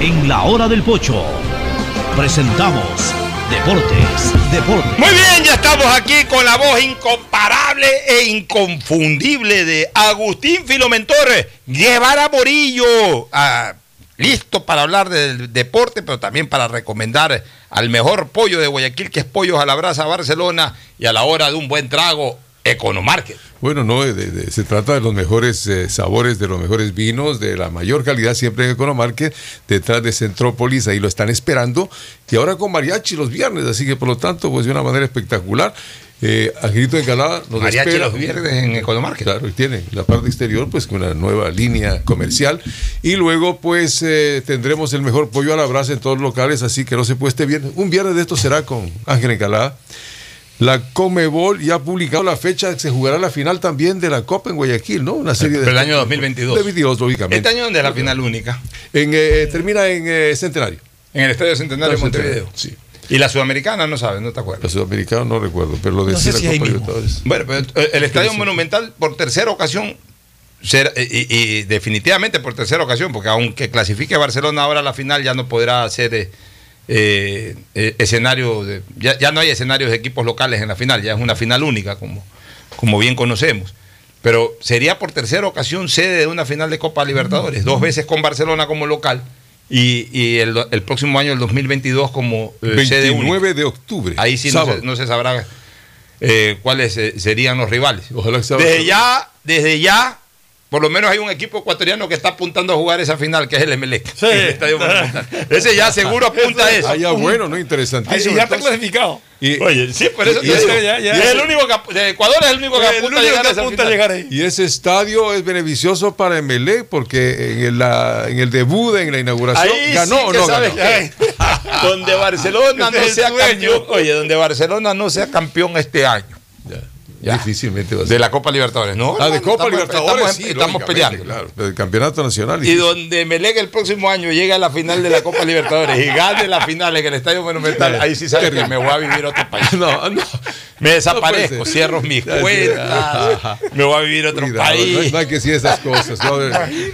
En la hora del pocho presentamos Deportes, Deportes. Muy bien, ya estamos aquí con la voz incomparable e inconfundible de Agustín Filomentore Guevara Morillo. Ah, listo para hablar del deporte, pero también para recomendar al mejor pollo de Guayaquil, que es Pollos a la Brasa Barcelona, y a la hora de un buen trago, Economarket. Bueno, no, de- de- se trata de los mejores eh, sabores, de los mejores vinos, de la mayor calidad siempre en Economarket, detrás de Centrópolis, ahí lo están esperando, y ahora con mariachi los viernes, así que por lo tanto, pues de una manera espectacular. Eh, Angelito Encalada nos Mariachi espera. los viernes en Economarket. Claro, y tiene la parte exterior, pues con una nueva línea comercial. Y luego, pues eh, tendremos el mejor pollo a la brasa en todos los locales, así que no se puede este viernes. Un viernes de esto será con Ángel Encalada. La Comebol ya ha publicado la fecha, se jugará la final también de la Copa en Guayaquil, ¿no? Una serie de. Pero el año 2022. 2022, lógicamente. Este año donde es la final única. En, eh, termina en eh, Centenario. En el Estadio Centenario de Montevideo. Sí. Y la Sudamericana no sabes, no te acuerdas. La Sudamericana no recuerdo, pero lo de sí, la Copa Libertadores. Bueno, pero eh, el Estadio Sí. Monumental por tercera ocasión, y definitivamente por tercera ocasión, porque aunque clasifique Barcelona ahora a la final, ya no podrá ser eh, eh, escenario, de- ya, ya no hay escenarios de equipos locales en la final, ya es una final única, como, como bien conocemos. Pero sería por tercera ocasión sede de una final de Copa Libertadores, dos veces con Barcelona como local. Y, y el, el próximo año, el 2022, como eh, sede única. 29 de octubre. Ahí sí no se, no se sabrá eh, cuáles serían los rivales. Ojalá que sea Desde ya, desde ya, por lo menos hay un equipo ecuatoriano que está apuntando a jugar esa final, que es el Emelec. el Estadio Monumental. Ese ya seguro apunta a eso. Ah, ya bueno, ¿no? Interesantísimo. ya está Entonces, clasificado. y- Oye, sí, por eso y- te y digo. ese- Y es el único que, ap- de Ecuador es el único que apunta a llegar a esa final. Y ese estadio es beneficioso para Emelec porque en el, la- en el debut, en la inauguración, Ahí ganó sí o no sabes ganó. donde Barcelona no el sea campeón. Oye, donde Barcelona no sea campeón este año. Ya. Difícilmente va a ser. De la Copa Libertadores, ¿no? Ah, de Copa estamos- Libertadores, estamos, sí, estamos lógicamente, peleando. Claro, del campeonato nacional. Y donde Melec el próximo año llega a la final de la Copa Libertadores y gane la final en el Estadio Monumental, ahí sí sabes que me voy a vivir a otro país. No, no. Me desaparezco, No cierro mis cuentas, me voy a vivir a otro Cuidado, país. No, hay que decir esas cosas.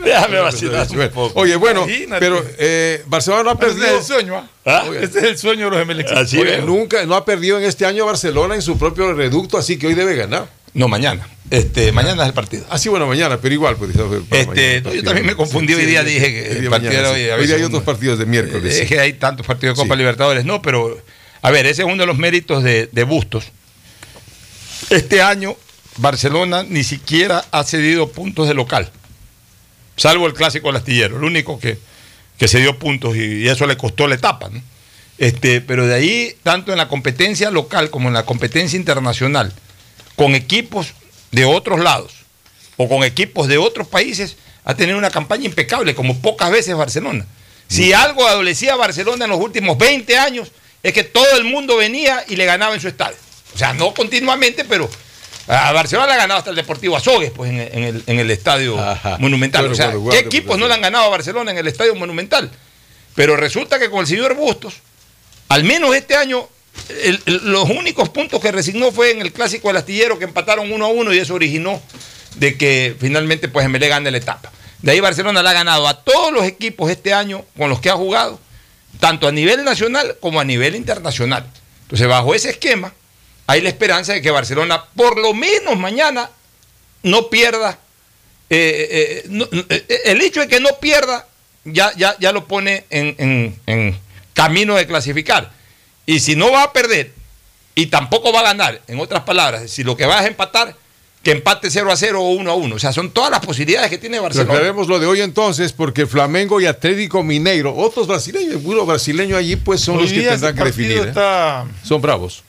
Déjame vacilar un poco. Oye, bueno, Imagínate. pero eh, Barcelona no ha perdido. el sueño, ¿ah? ¿Ah? Este es el sueño de los emelexistas. Así Oye, nunca, no ha perdido en este año Barcelona en su propio reducto, así que hoy debe ganar. No, mañana. Este, mañana es el partido. Así bueno, mañana, pero igual. Pues, Este, mañana el yo también me confundí hoy día, dije que el el partido era hoy, Hoy día hay otros partidos de miércoles. Es que hay tantos partidos de Copa Sí. Libertadores, no, pero a ver, ese es uno de los méritos de, de Bustos. Este año Barcelona ni siquiera ha cedido puntos de local, salvo el clásico del astillero, el único que, que se dio puntos y, y eso le costó la etapa. ¿no? Este, pero de ahí, tanto en la competencia local como en la competencia internacional, con equipos de otros lados o con equipos de otros países, ha tenido una campaña impecable, como pocas veces Barcelona. Si algo adolecía Barcelona en los últimos 20 años, es que todo el mundo venía y le ganaba en su estadio. O sea, no continuamente, pero a Barcelona le ha ganado hasta el Deportivo Azogues, pues en, en el, en el estadio Monumental. O sea, ¿qué equipos no le han ganado a Barcelona en el estadio Monumental? Pero resulta que con el señor Bustos, al menos este año, el- el- los únicos puntos que resignó fue en el clásico del astillero que empataron uno a uno y eso originó de que finalmente pues MLE gane la etapa. De ahí Barcelona le ha ganado a todos los equipos este año con los que ha jugado, tanto a nivel nacional como a nivel internacional. Entonces, bajo ese esquema, hay la esperanza de que Barcelona, por lo menos mañana, no pierda. eh, eh, no- eh, el hecho de que no pierda ya, ya, ya lo pone en, en- en camino de clasificar. Y si no va a perder y tampoco va a ganar, en otras palabras, si lo que va es empatar, que empate 0 a 0 o 1 a 1. O sea, son todas las posibilidades que tiene Barcelona. aclaremos lo de hoy entonces, porque Flamengo y Atlético Mineiro, otros brasileños, uno brasileño allí, pues son Hoy los que tendrán que definir. ¿eh? está Son bravos.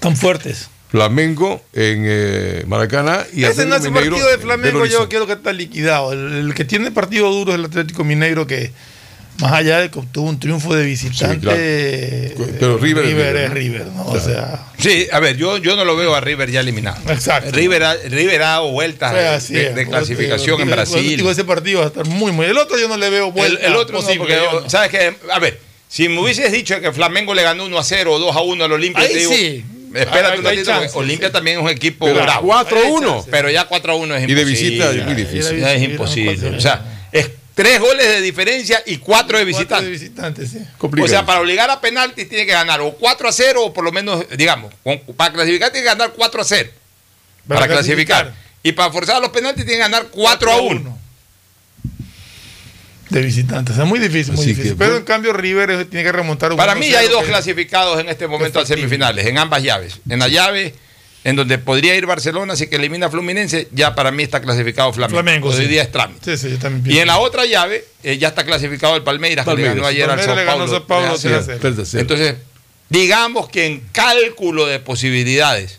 Tan fuertes. Flamengo en eh, Maracaná y Ese no es Mineiro partido de en Flamengo, yo quiero que está liquidado. El, el que tiene partido duro es el Atlético Mineiro, que más allá de que obtuvo un triunfo de visitante, claro. eh, Pero River es River, es. River, ¿no? O sea, Sí, a ver, yo, yo no lo veo a River ya eliminado. Exacto. River ha, River ha dado vueltas de, clasificación digo, en Brasil. digo, ese partido va a estar muy, muy. El otro yo no le veo El, vuelta. el otro no, porque, yo no. ¿sabes qué? A ver, si me hubieses dicho que Flamengo le ganó 1 a 0 o 2 a 1 al Olimpia, Ahí te digo, sí. espérate un ratito, Olimpia sí. también es un equipo Pero bravo. 4 a 1. Pero ya 4 a 1 es Y de imposible. visita es muy difícil. Ya es imposible. O sea, es tres goles de diferencia y 4 de Cuatro visitantes. de visitantes, sí. O sea, para obligar a penaltis tiene que ganar o 4 a 0 o por lo menos, digamos, para clasificar tiene que ganar 4 a 0. Para, Para clasificar. clasificar. Y para forzar a los penaltis tiene que ganar 4 a 1. De visitantes. Es muy difícil, muy Así difícil. que, Pero en cambio River tiene que remontar un Para mí ya hay 1-0 dos clasificados en este momento a semifinales, en ambas llaves. En la llave en donde podría ir Barcelona si que elimina a Fluminense, ya para mí está clasificado Flamengo. Flamengo, Hoy sí. día es trámite. Sí, sí, Y en la otra llave eh, ya está clasificado el Palmeiras, que le Palmeiras. ganó ayer Palmeiras al Sao Paulo. a Sao Paulo 3 a 0. 3 a 0. 3 a 0. Entonces, digamos que en cálculo de posibilidades,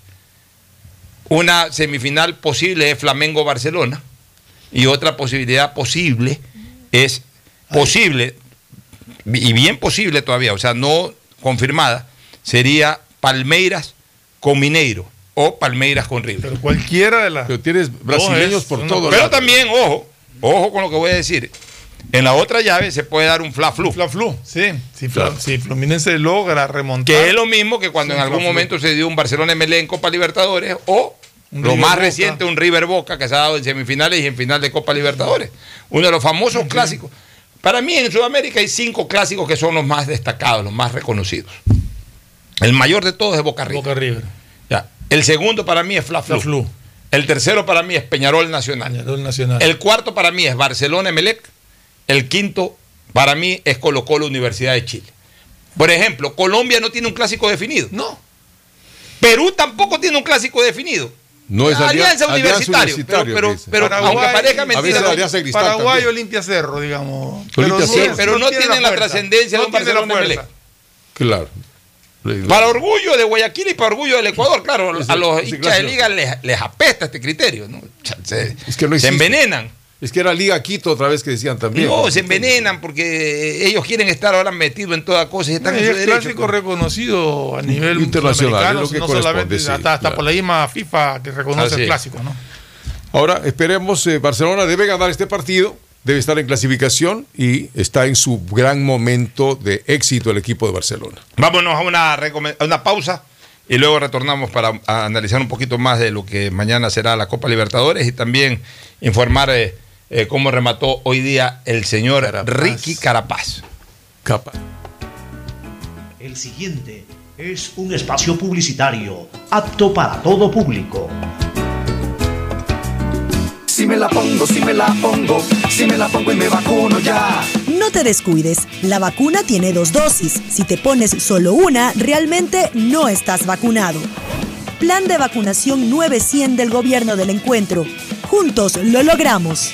una semifinal posible es Flamengo-Barcelona y otra posibilidad posible es posible, y bien posible todavía, o sea, no confirmada, sería Palmeiras con Mineiro o Palmeiras con River. Pero cualquiera de las. Pero tienes brasileños es por todo Pero lado. también, ojo, ojo con lo que voy a decir. En la otra llave se puede dar un fla-flu. Fla Flu, sí. Si, Fla- Claro. si Fluminense logra remontar. Que es lo mismo que cuando Sí, en algún momento se dio un Barcelona MLE en Copa Libertadores o Un lo River más Boca. reciente, un River Boca que se ha dado en semifinales y en final de Copa Libertadores. Uno de los famosos clásicos. Para mí en Sudamérica hay cinco clásicos que son los más destacados, los más reconocidos. El mayor de todos es Boca River. Boca River. Ya. El segundo para mí es Fla Flu. Fla Flu. El tercero para mí es Peñarol Nacional. Peñarol Nacional. El cuarto para mí es Barcelona Emelec. El quinto para mí es Colo Colo Universidad de Chile. Por ejemplo, Colombia no tiene un clásico definido. No. Perú tampoco tiene un clásico definido. No es Alianza, Alianza Universitario. pero Universitario, pero, pero Paraguay, aunque parezca a veces mentira, Alianza Cristal Paraguay también. Olimpia Cerro, digamos. No- Cerro. pero no tienen la fuerza. trascendencia de un la Barcelona. Emelec. Claro. para orgullo de Guayaquil y para orgullo del Ecuador, claro, a los hinchas de liga les, les apesta este criterio. ¿no? Se, Es que no se envenenan. Es que era Liga Quito otra vez que decían también. No, se envenenan porque ellos quieren estar ahora metidos en toda cosa y están en su es derecho. clásico reconocido a nivel Internacional, lo que no solamente sí, hasta, hasta claro. por la misma FIFA que reconoce Así el clásico, ¿no? Ahora, esperemos, eh, Barcelona debe ganar este partido, debe estar en clasificación y está en su gran momento de éxito el equipo de Barcelona. Vámonos a una, a una pausa. y luego retornamos para a analizar un poquito más de lo que mañana será la Copa Libertadores y también informar eh, eh, cómo remató hoy día el señor Ricky Carapaz. El siguiente es un espacio publicitario apto para todo público. Si me la pongo, si me la pongo, si me la pongo y me vacuno ya. No te descuides, la vacuna tiene dos dosis. Si te pones solo una, realmente no estás vacunado. Plan de vacunación 900 del gobierno del encuentro. Juntos lo logramos.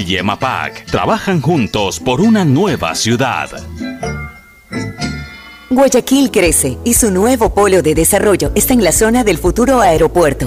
y EMAPAC trabajan juntos por una nueva ciudad. Guayaquil crece y su nuevo polo de desarrollo está en la zona del futuro aeropuerto.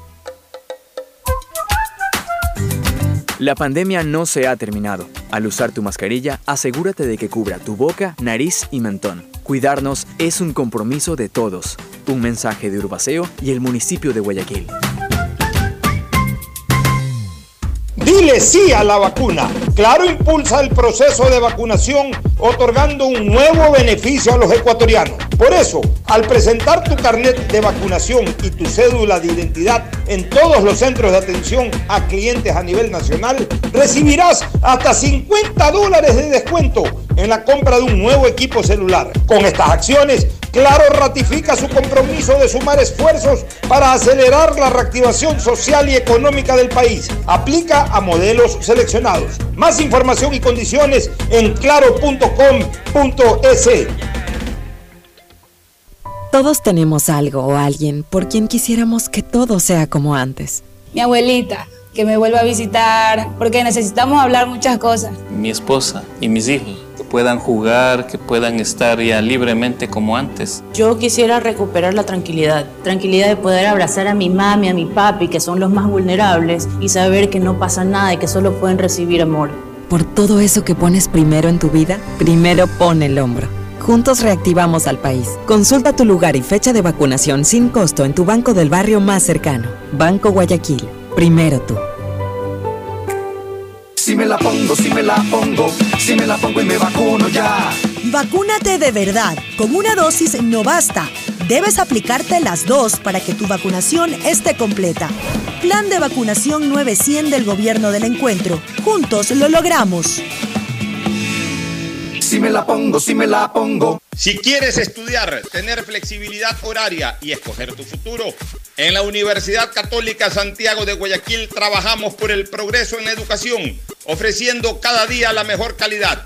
La pandemia no se ha terminado. Al usar tu mascarilla, asegúrate de que cubra tu boca, nariz y mentón. Cuidarnos es un compromiso de todos. Un mensaje de Urbaceo y el municipio de Guayaquil. Dile sí a la vacuna. Claro impulsa el proceso de vacunación otorgando un nuevo beneficio a los ecuatorianos. Por eso, al presentar tu carnet de vacunación y tu cédula de identidad en todos los centros de atención a clientes a nivel nacional, recibirás hasta 50 dólares de descuento en la compra de un nuevo equipo celular. Con estas acciones, Claro ratifica su compromiso de sumar esfuerzos para acelerar la reactivación social y económica del país. Aplica a modelos seleccionados. Más información y condiciones en Todos tenemos algo o alguien por quien quisiéramos que todo sea como antes. Mi abuelita, que me vuelva a visitar, porque necesitamos hablar muchas cosas. Mi esposa y mis hijos, que puedan jugar, que puedan estar ya libremente como antes. Yo quisiera recuperar la tranquilidad, tranquilidad de poder abrazar a mi mami, a mi papi, que son los más vulnerables, y saber que no pasa nada y que solo pueden recibir amor. Por todo eso que pones primero en tu vida, primero pon el hombro. Juntos reactivamos al país. Consulta tu lugar y fecha de vacunación sin costo en tu banco del barrio más cercano. Banco Guayaquil. Primero tú. Si me la pongo, si me la pongo, si me la pongo y me vacuno ya. Vacúnate de verdad. Con una dosis no basta. Debes aplicarte las dos para que tu vacunación esté completa. Plan de vacunación 900 del gobierno del encuentro. Juntos lo logramos. Si me la pongo, si me la pongo. Si quieres estudiar, tener flexibilidad horaria y escoger tu futuro, en la Universidad Católica Santiago de Guayaquil trabajamos por el progreso en la educación, ofreciendo cada día la mejor calidad.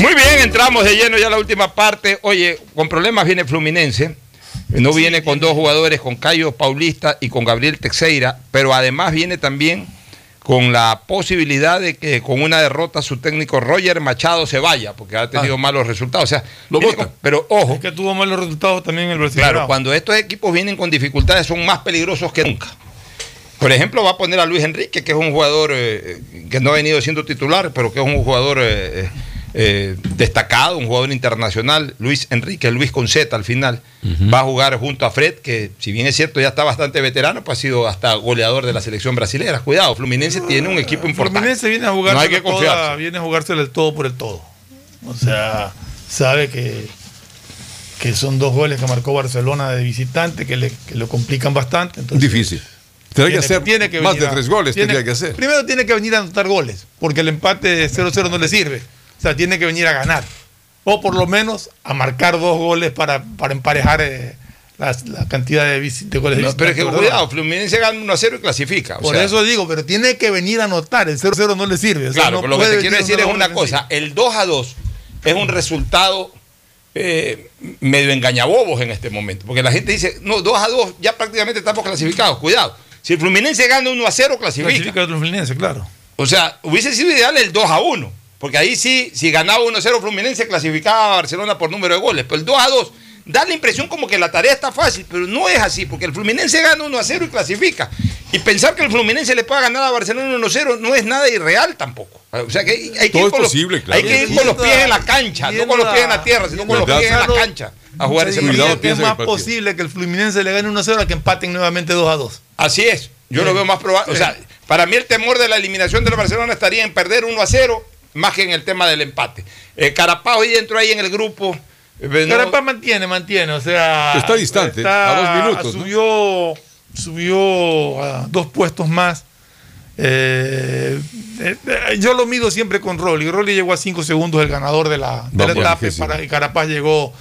Muy bien, entramos de lleno ya a la última parte. Oye, con problemas viene Fluminense. No viene con dos jugadores, con Cayo Paulista y con Gabriel Teixeira, pero además viene también con la posibilidad de que con una derrota su técnico Roger Machado se vaya, porque ha tenido Ah. malos resultados. O sea, Lo viene pero ojo. Es que tuvo malos resultados también el Brasil. Claro, cuando estos equipos vienen con dificultades son más peligrosos que nunca. Por ejemplo, va a poner a Luis Enrique, que es un jugador eh, que no ha venido siendo titular, pero que es un jugador eh, eh, destacado, un jugador internacional. Luis Enrique, Luis con Z al final, va a jugar junto a Fred, que si bien es cierto ya está bastante veterano, pues ha sido hasta goleador de la selección brasilera. Cuidado, Fluminense tiene un equipo importante. Fluminense viene a jugarse No hay que confiarse. viene a jugársela el todo por el todo. O sea, sabe que, que son dos goles que marcó Barcelona de visitante que le, que lo complican bastante. Entonces, Difícil. Tendrá que hacer tiene más venir de a- tres goles, tiene- tendría que hacer. Primero tiene que venir a anotar goles, porque el empate de 0-0 no le sirve. O sea, tiene que venir a ganar. O por lo menos a marcar dos goles para, para emparejar eh, las- la, cantidad de, de goles de No, pero es que cuidado. Fluminense gana 1 a 0 y clasifica. o Por sea, eso digo, pero tiene que venir a anotar. El 0-0 no le sirve. O sea, Claro, no pero lo que te quiero a decir es una cosa, el 2 a 2 es un resultado eh, medio engañabobos en este momento, porque la gente dice, no, 2 a 2 ya prácticamente estamos clasificados, cuidado, si el Fluminense gana 1 a 0 clasifica. Clasifica el Fluminense, claro. O sea, hubiese sido ideal el 2 a 1, porque ahí sí, si ganaba 1 a 0 Fluminense clasificaba a Barcelona por número de goles, pero el 2 a 2 da la impresión como que la tarea está fácil, pero no es así, porque el Fluminense gana 1 a 0 y clasifica. Y pensar que el Fluminense le pueda ganar a Barcelona 1 a 0 no es nada irreal tampoco. O sea que hay, hay que Todo ir es con los- posible, claro. hay que ir con los pies en la cancha, no con los pies en la tierra, sino con los pies en la cancha a jugar ese partido. que es más posible que el Fluminense le gane 1-0 a que empaten nuevamente 2-2. Así es, yo lo veo más probable. O sea, para mí el temor de la eliminación del Barcelona estaría en perder 1 a 0 más que en el tema del empate. Eh, Carapaz hoy entró ahí en el grupo. eh, no- Carapaz mantiene, mantiene, o sea. Está distante, está- a dos minutos, ¿no? Subió, subió a dos puestos más. Eh, eh, yo lo mido siempre con Rolly. Rolly llegó a 5 segundos el ganador de la, de la etapa para, y Carapaz llegó,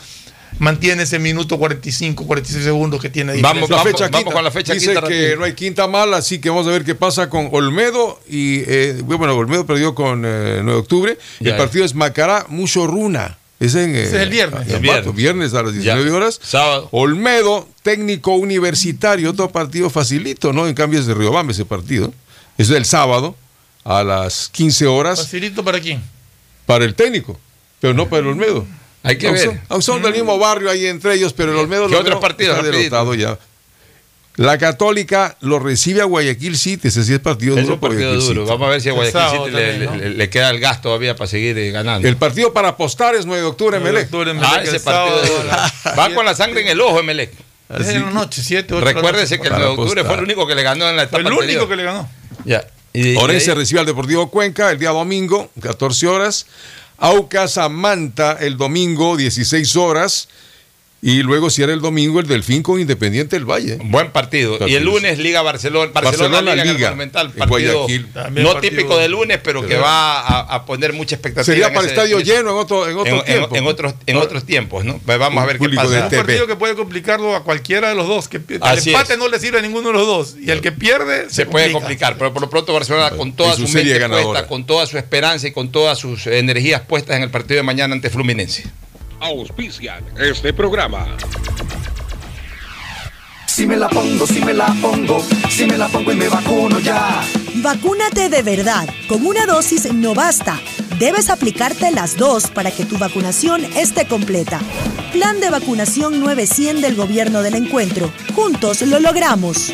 mantiene ese minuto 45, 46 segundos que tiene de Vamos, diferencia. la fecha quinta. Dice que no hay quinta mala, así que vamos a ver qué pasa con Olmedo. Y eh, bueno, Olmedo perdió con eh, 9 de octubre. Ya, el partido es Macará Muchorruna. Es en, eh, es el viernes. en El viernes. Viernes a las 19 horas. Sábado. Olmedo, técnico universitario, otro partido facilito, ¿no? En cambio es de Riobamba ese partido. Es el sábado a las 15 horas ¿Facilito para quién? para el técnico, pero no para el Olmedo. Hay que Aunque ver. son- aunque son del mismo barrio ahí entre ellos, pero el Olmedo ¿Qué lo otros veo- partidos, está rapidito? derrotado ya. La Católica lo recibe a Guayaquil City, ese sí es partido Es duro. un partido duro. Vamos a ver si a Guayaquil City le, también, ¿no? le- le queda el gas todavía para seguir eh, ganando. El partido para apostar es 9 de octubre, Melec. Ah, ese partido es duro. Va con la sangre en el ojo, Emelec. Es en la noche, 7, 8 Recuérdese que el 9 de octubre fue el único que le ganó en la etapa Fue el único anterior. que le ganó. Ya. Y- y Orense ahí- recibe al Deportivo Cuenca el día domingo, 14 horas. Aucas a Manta el domingo, 16 horas. Y luego cierra el domingo el Delfín con Independiente del Valle. Buen partido. Y el lunes Liga Barcelona, Barcelona, Barcelona Liga, en el Liga, Monumental, en partido no partido- típico de lunes, pero que va a, a poner mucha expectativa. Sería para ese- estadio lleno en otro, en otro en, en- tiempo. en otros, en otros tiempos, ¿no? Pues vamos a ver qué pasa. de un partido que puede complicarlo a cualquiera de los dos. Que, el Así empate es. no le sirve a ninguno de los dos. Y el que pierde se puede complicar, pero por lo pronto Barcelona con toda su mente puesta, con toda su esperanza y con todas sus energías puestas en el partido de mañana ante Fluminense. Auspician este programa. Si me la pongo, si me la pongo, si me la pongo y me vacuno ya. Vacúnate de verdad. Con una dosis no basta. Debes aplicarte las dos para que tu vacunación esté completa. Plan de vacunación 900 del gobierno del encuentro. Juntos lo logramos.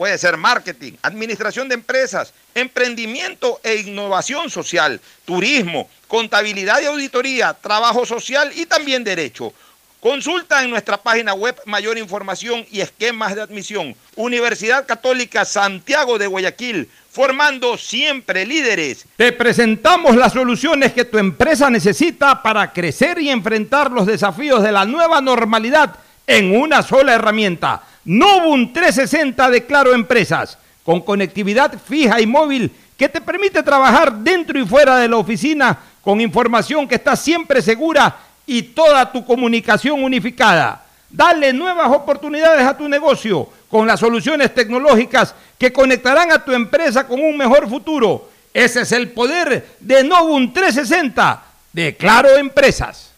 Puede ser marketing, administración de empresas, emprendimiento e innovación social, turismo, contabilidad y auditoría, trabajo social y también derecho. Consulta en nuestra página web mayor información y esquemas de admisión. Universidad Católica Santiago de Guayaquil, formando siempre líderes. Te presentamos las soluciones que tu empresa necesita para crecer y enfrentar los desafíos de la nueva normalidad en una sola herramienta. Novum 360 de Claro Empresas, con conectividad fija y móvil que te permite trabajar dentro y fuera de la oficina con información que está siempre segura y toda tu comunicación unificada. Dale nuevas oportunidades a tu negocio con las soluciones tecnológicas que conectarán a tu empresa con un mejor futuro. Ese es el poder de Novum 360 de Claro Empresas.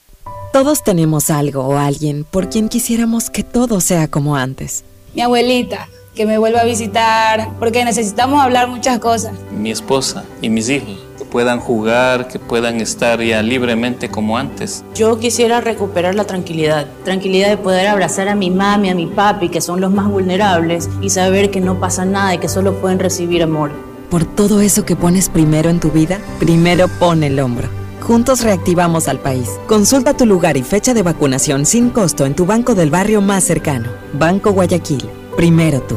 Todos tenemos algo o alguien por quien quisiéramos que todo sea como antes. Mi abuelita, que me vuelva a visitar, porque necesitamos hablar muchas cosas. Mi esposa y mis hijos, que puedan jugar, que puedan estar ya libremente como antes. Yo quisiera recuperar la tranquilidad, tranquilidad de poder abrazar a mi mami, a mi papi, que son los más vulnerables, y saber que no pasa nada y que solo pueden recibir amor. Por todo eso que pones primero en tu vida, primero pone el hombro. Juntos reactivamos al país. Consulta tu lugar y fecha de vacunación sin costo en tu banco del barrio más cercano. Banco Guayaquil. Primero tú.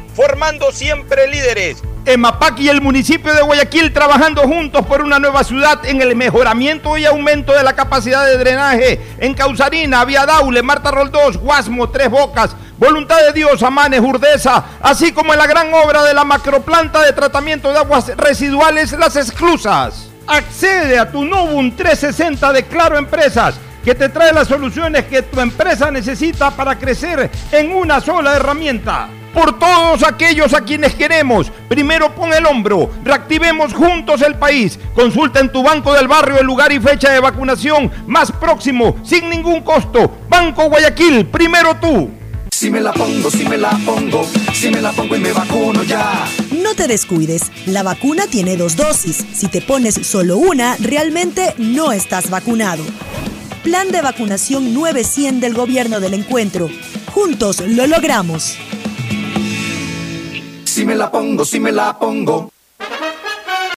formando siempre líderes. EMAPAC y el municipio de Guayaquil trabajando juntos por una nueva ciudad en el mejoramiento y aumento de la capacidad de drenaje en Causarina, Vía Daule, Marta Roldós, Guasmo, Tres Bocas, Voluntad de Dios, Amanes, Urdesa, así como en la gran obra de la macroplanta de tratamiento de aguas residuales Las Exclusas. Accede a tu Novum 360 de Claro Empresas que te trae las soluciones que tu empresa necesita para crecer en una sola herramienta. Por todos aquellos a quienes queremos, primero pon el hombro, reactivemos juntos el país. Consulta en tu banco del barrio el lugar y fecha de vacunación más próximo, sin ningún costo. Banco Guayaquil, primero tú. Si me la pongo, si me la pongo, si me la pongo y me vacuno ya. No te descuides, la vacuna tiene dos dosis. Si te pones solo una, realmente no estás vacunado. Plan de vacunación 900 del gobierno del encuentro. Juntos lo logramos. Si me la pongo, si me la pongo.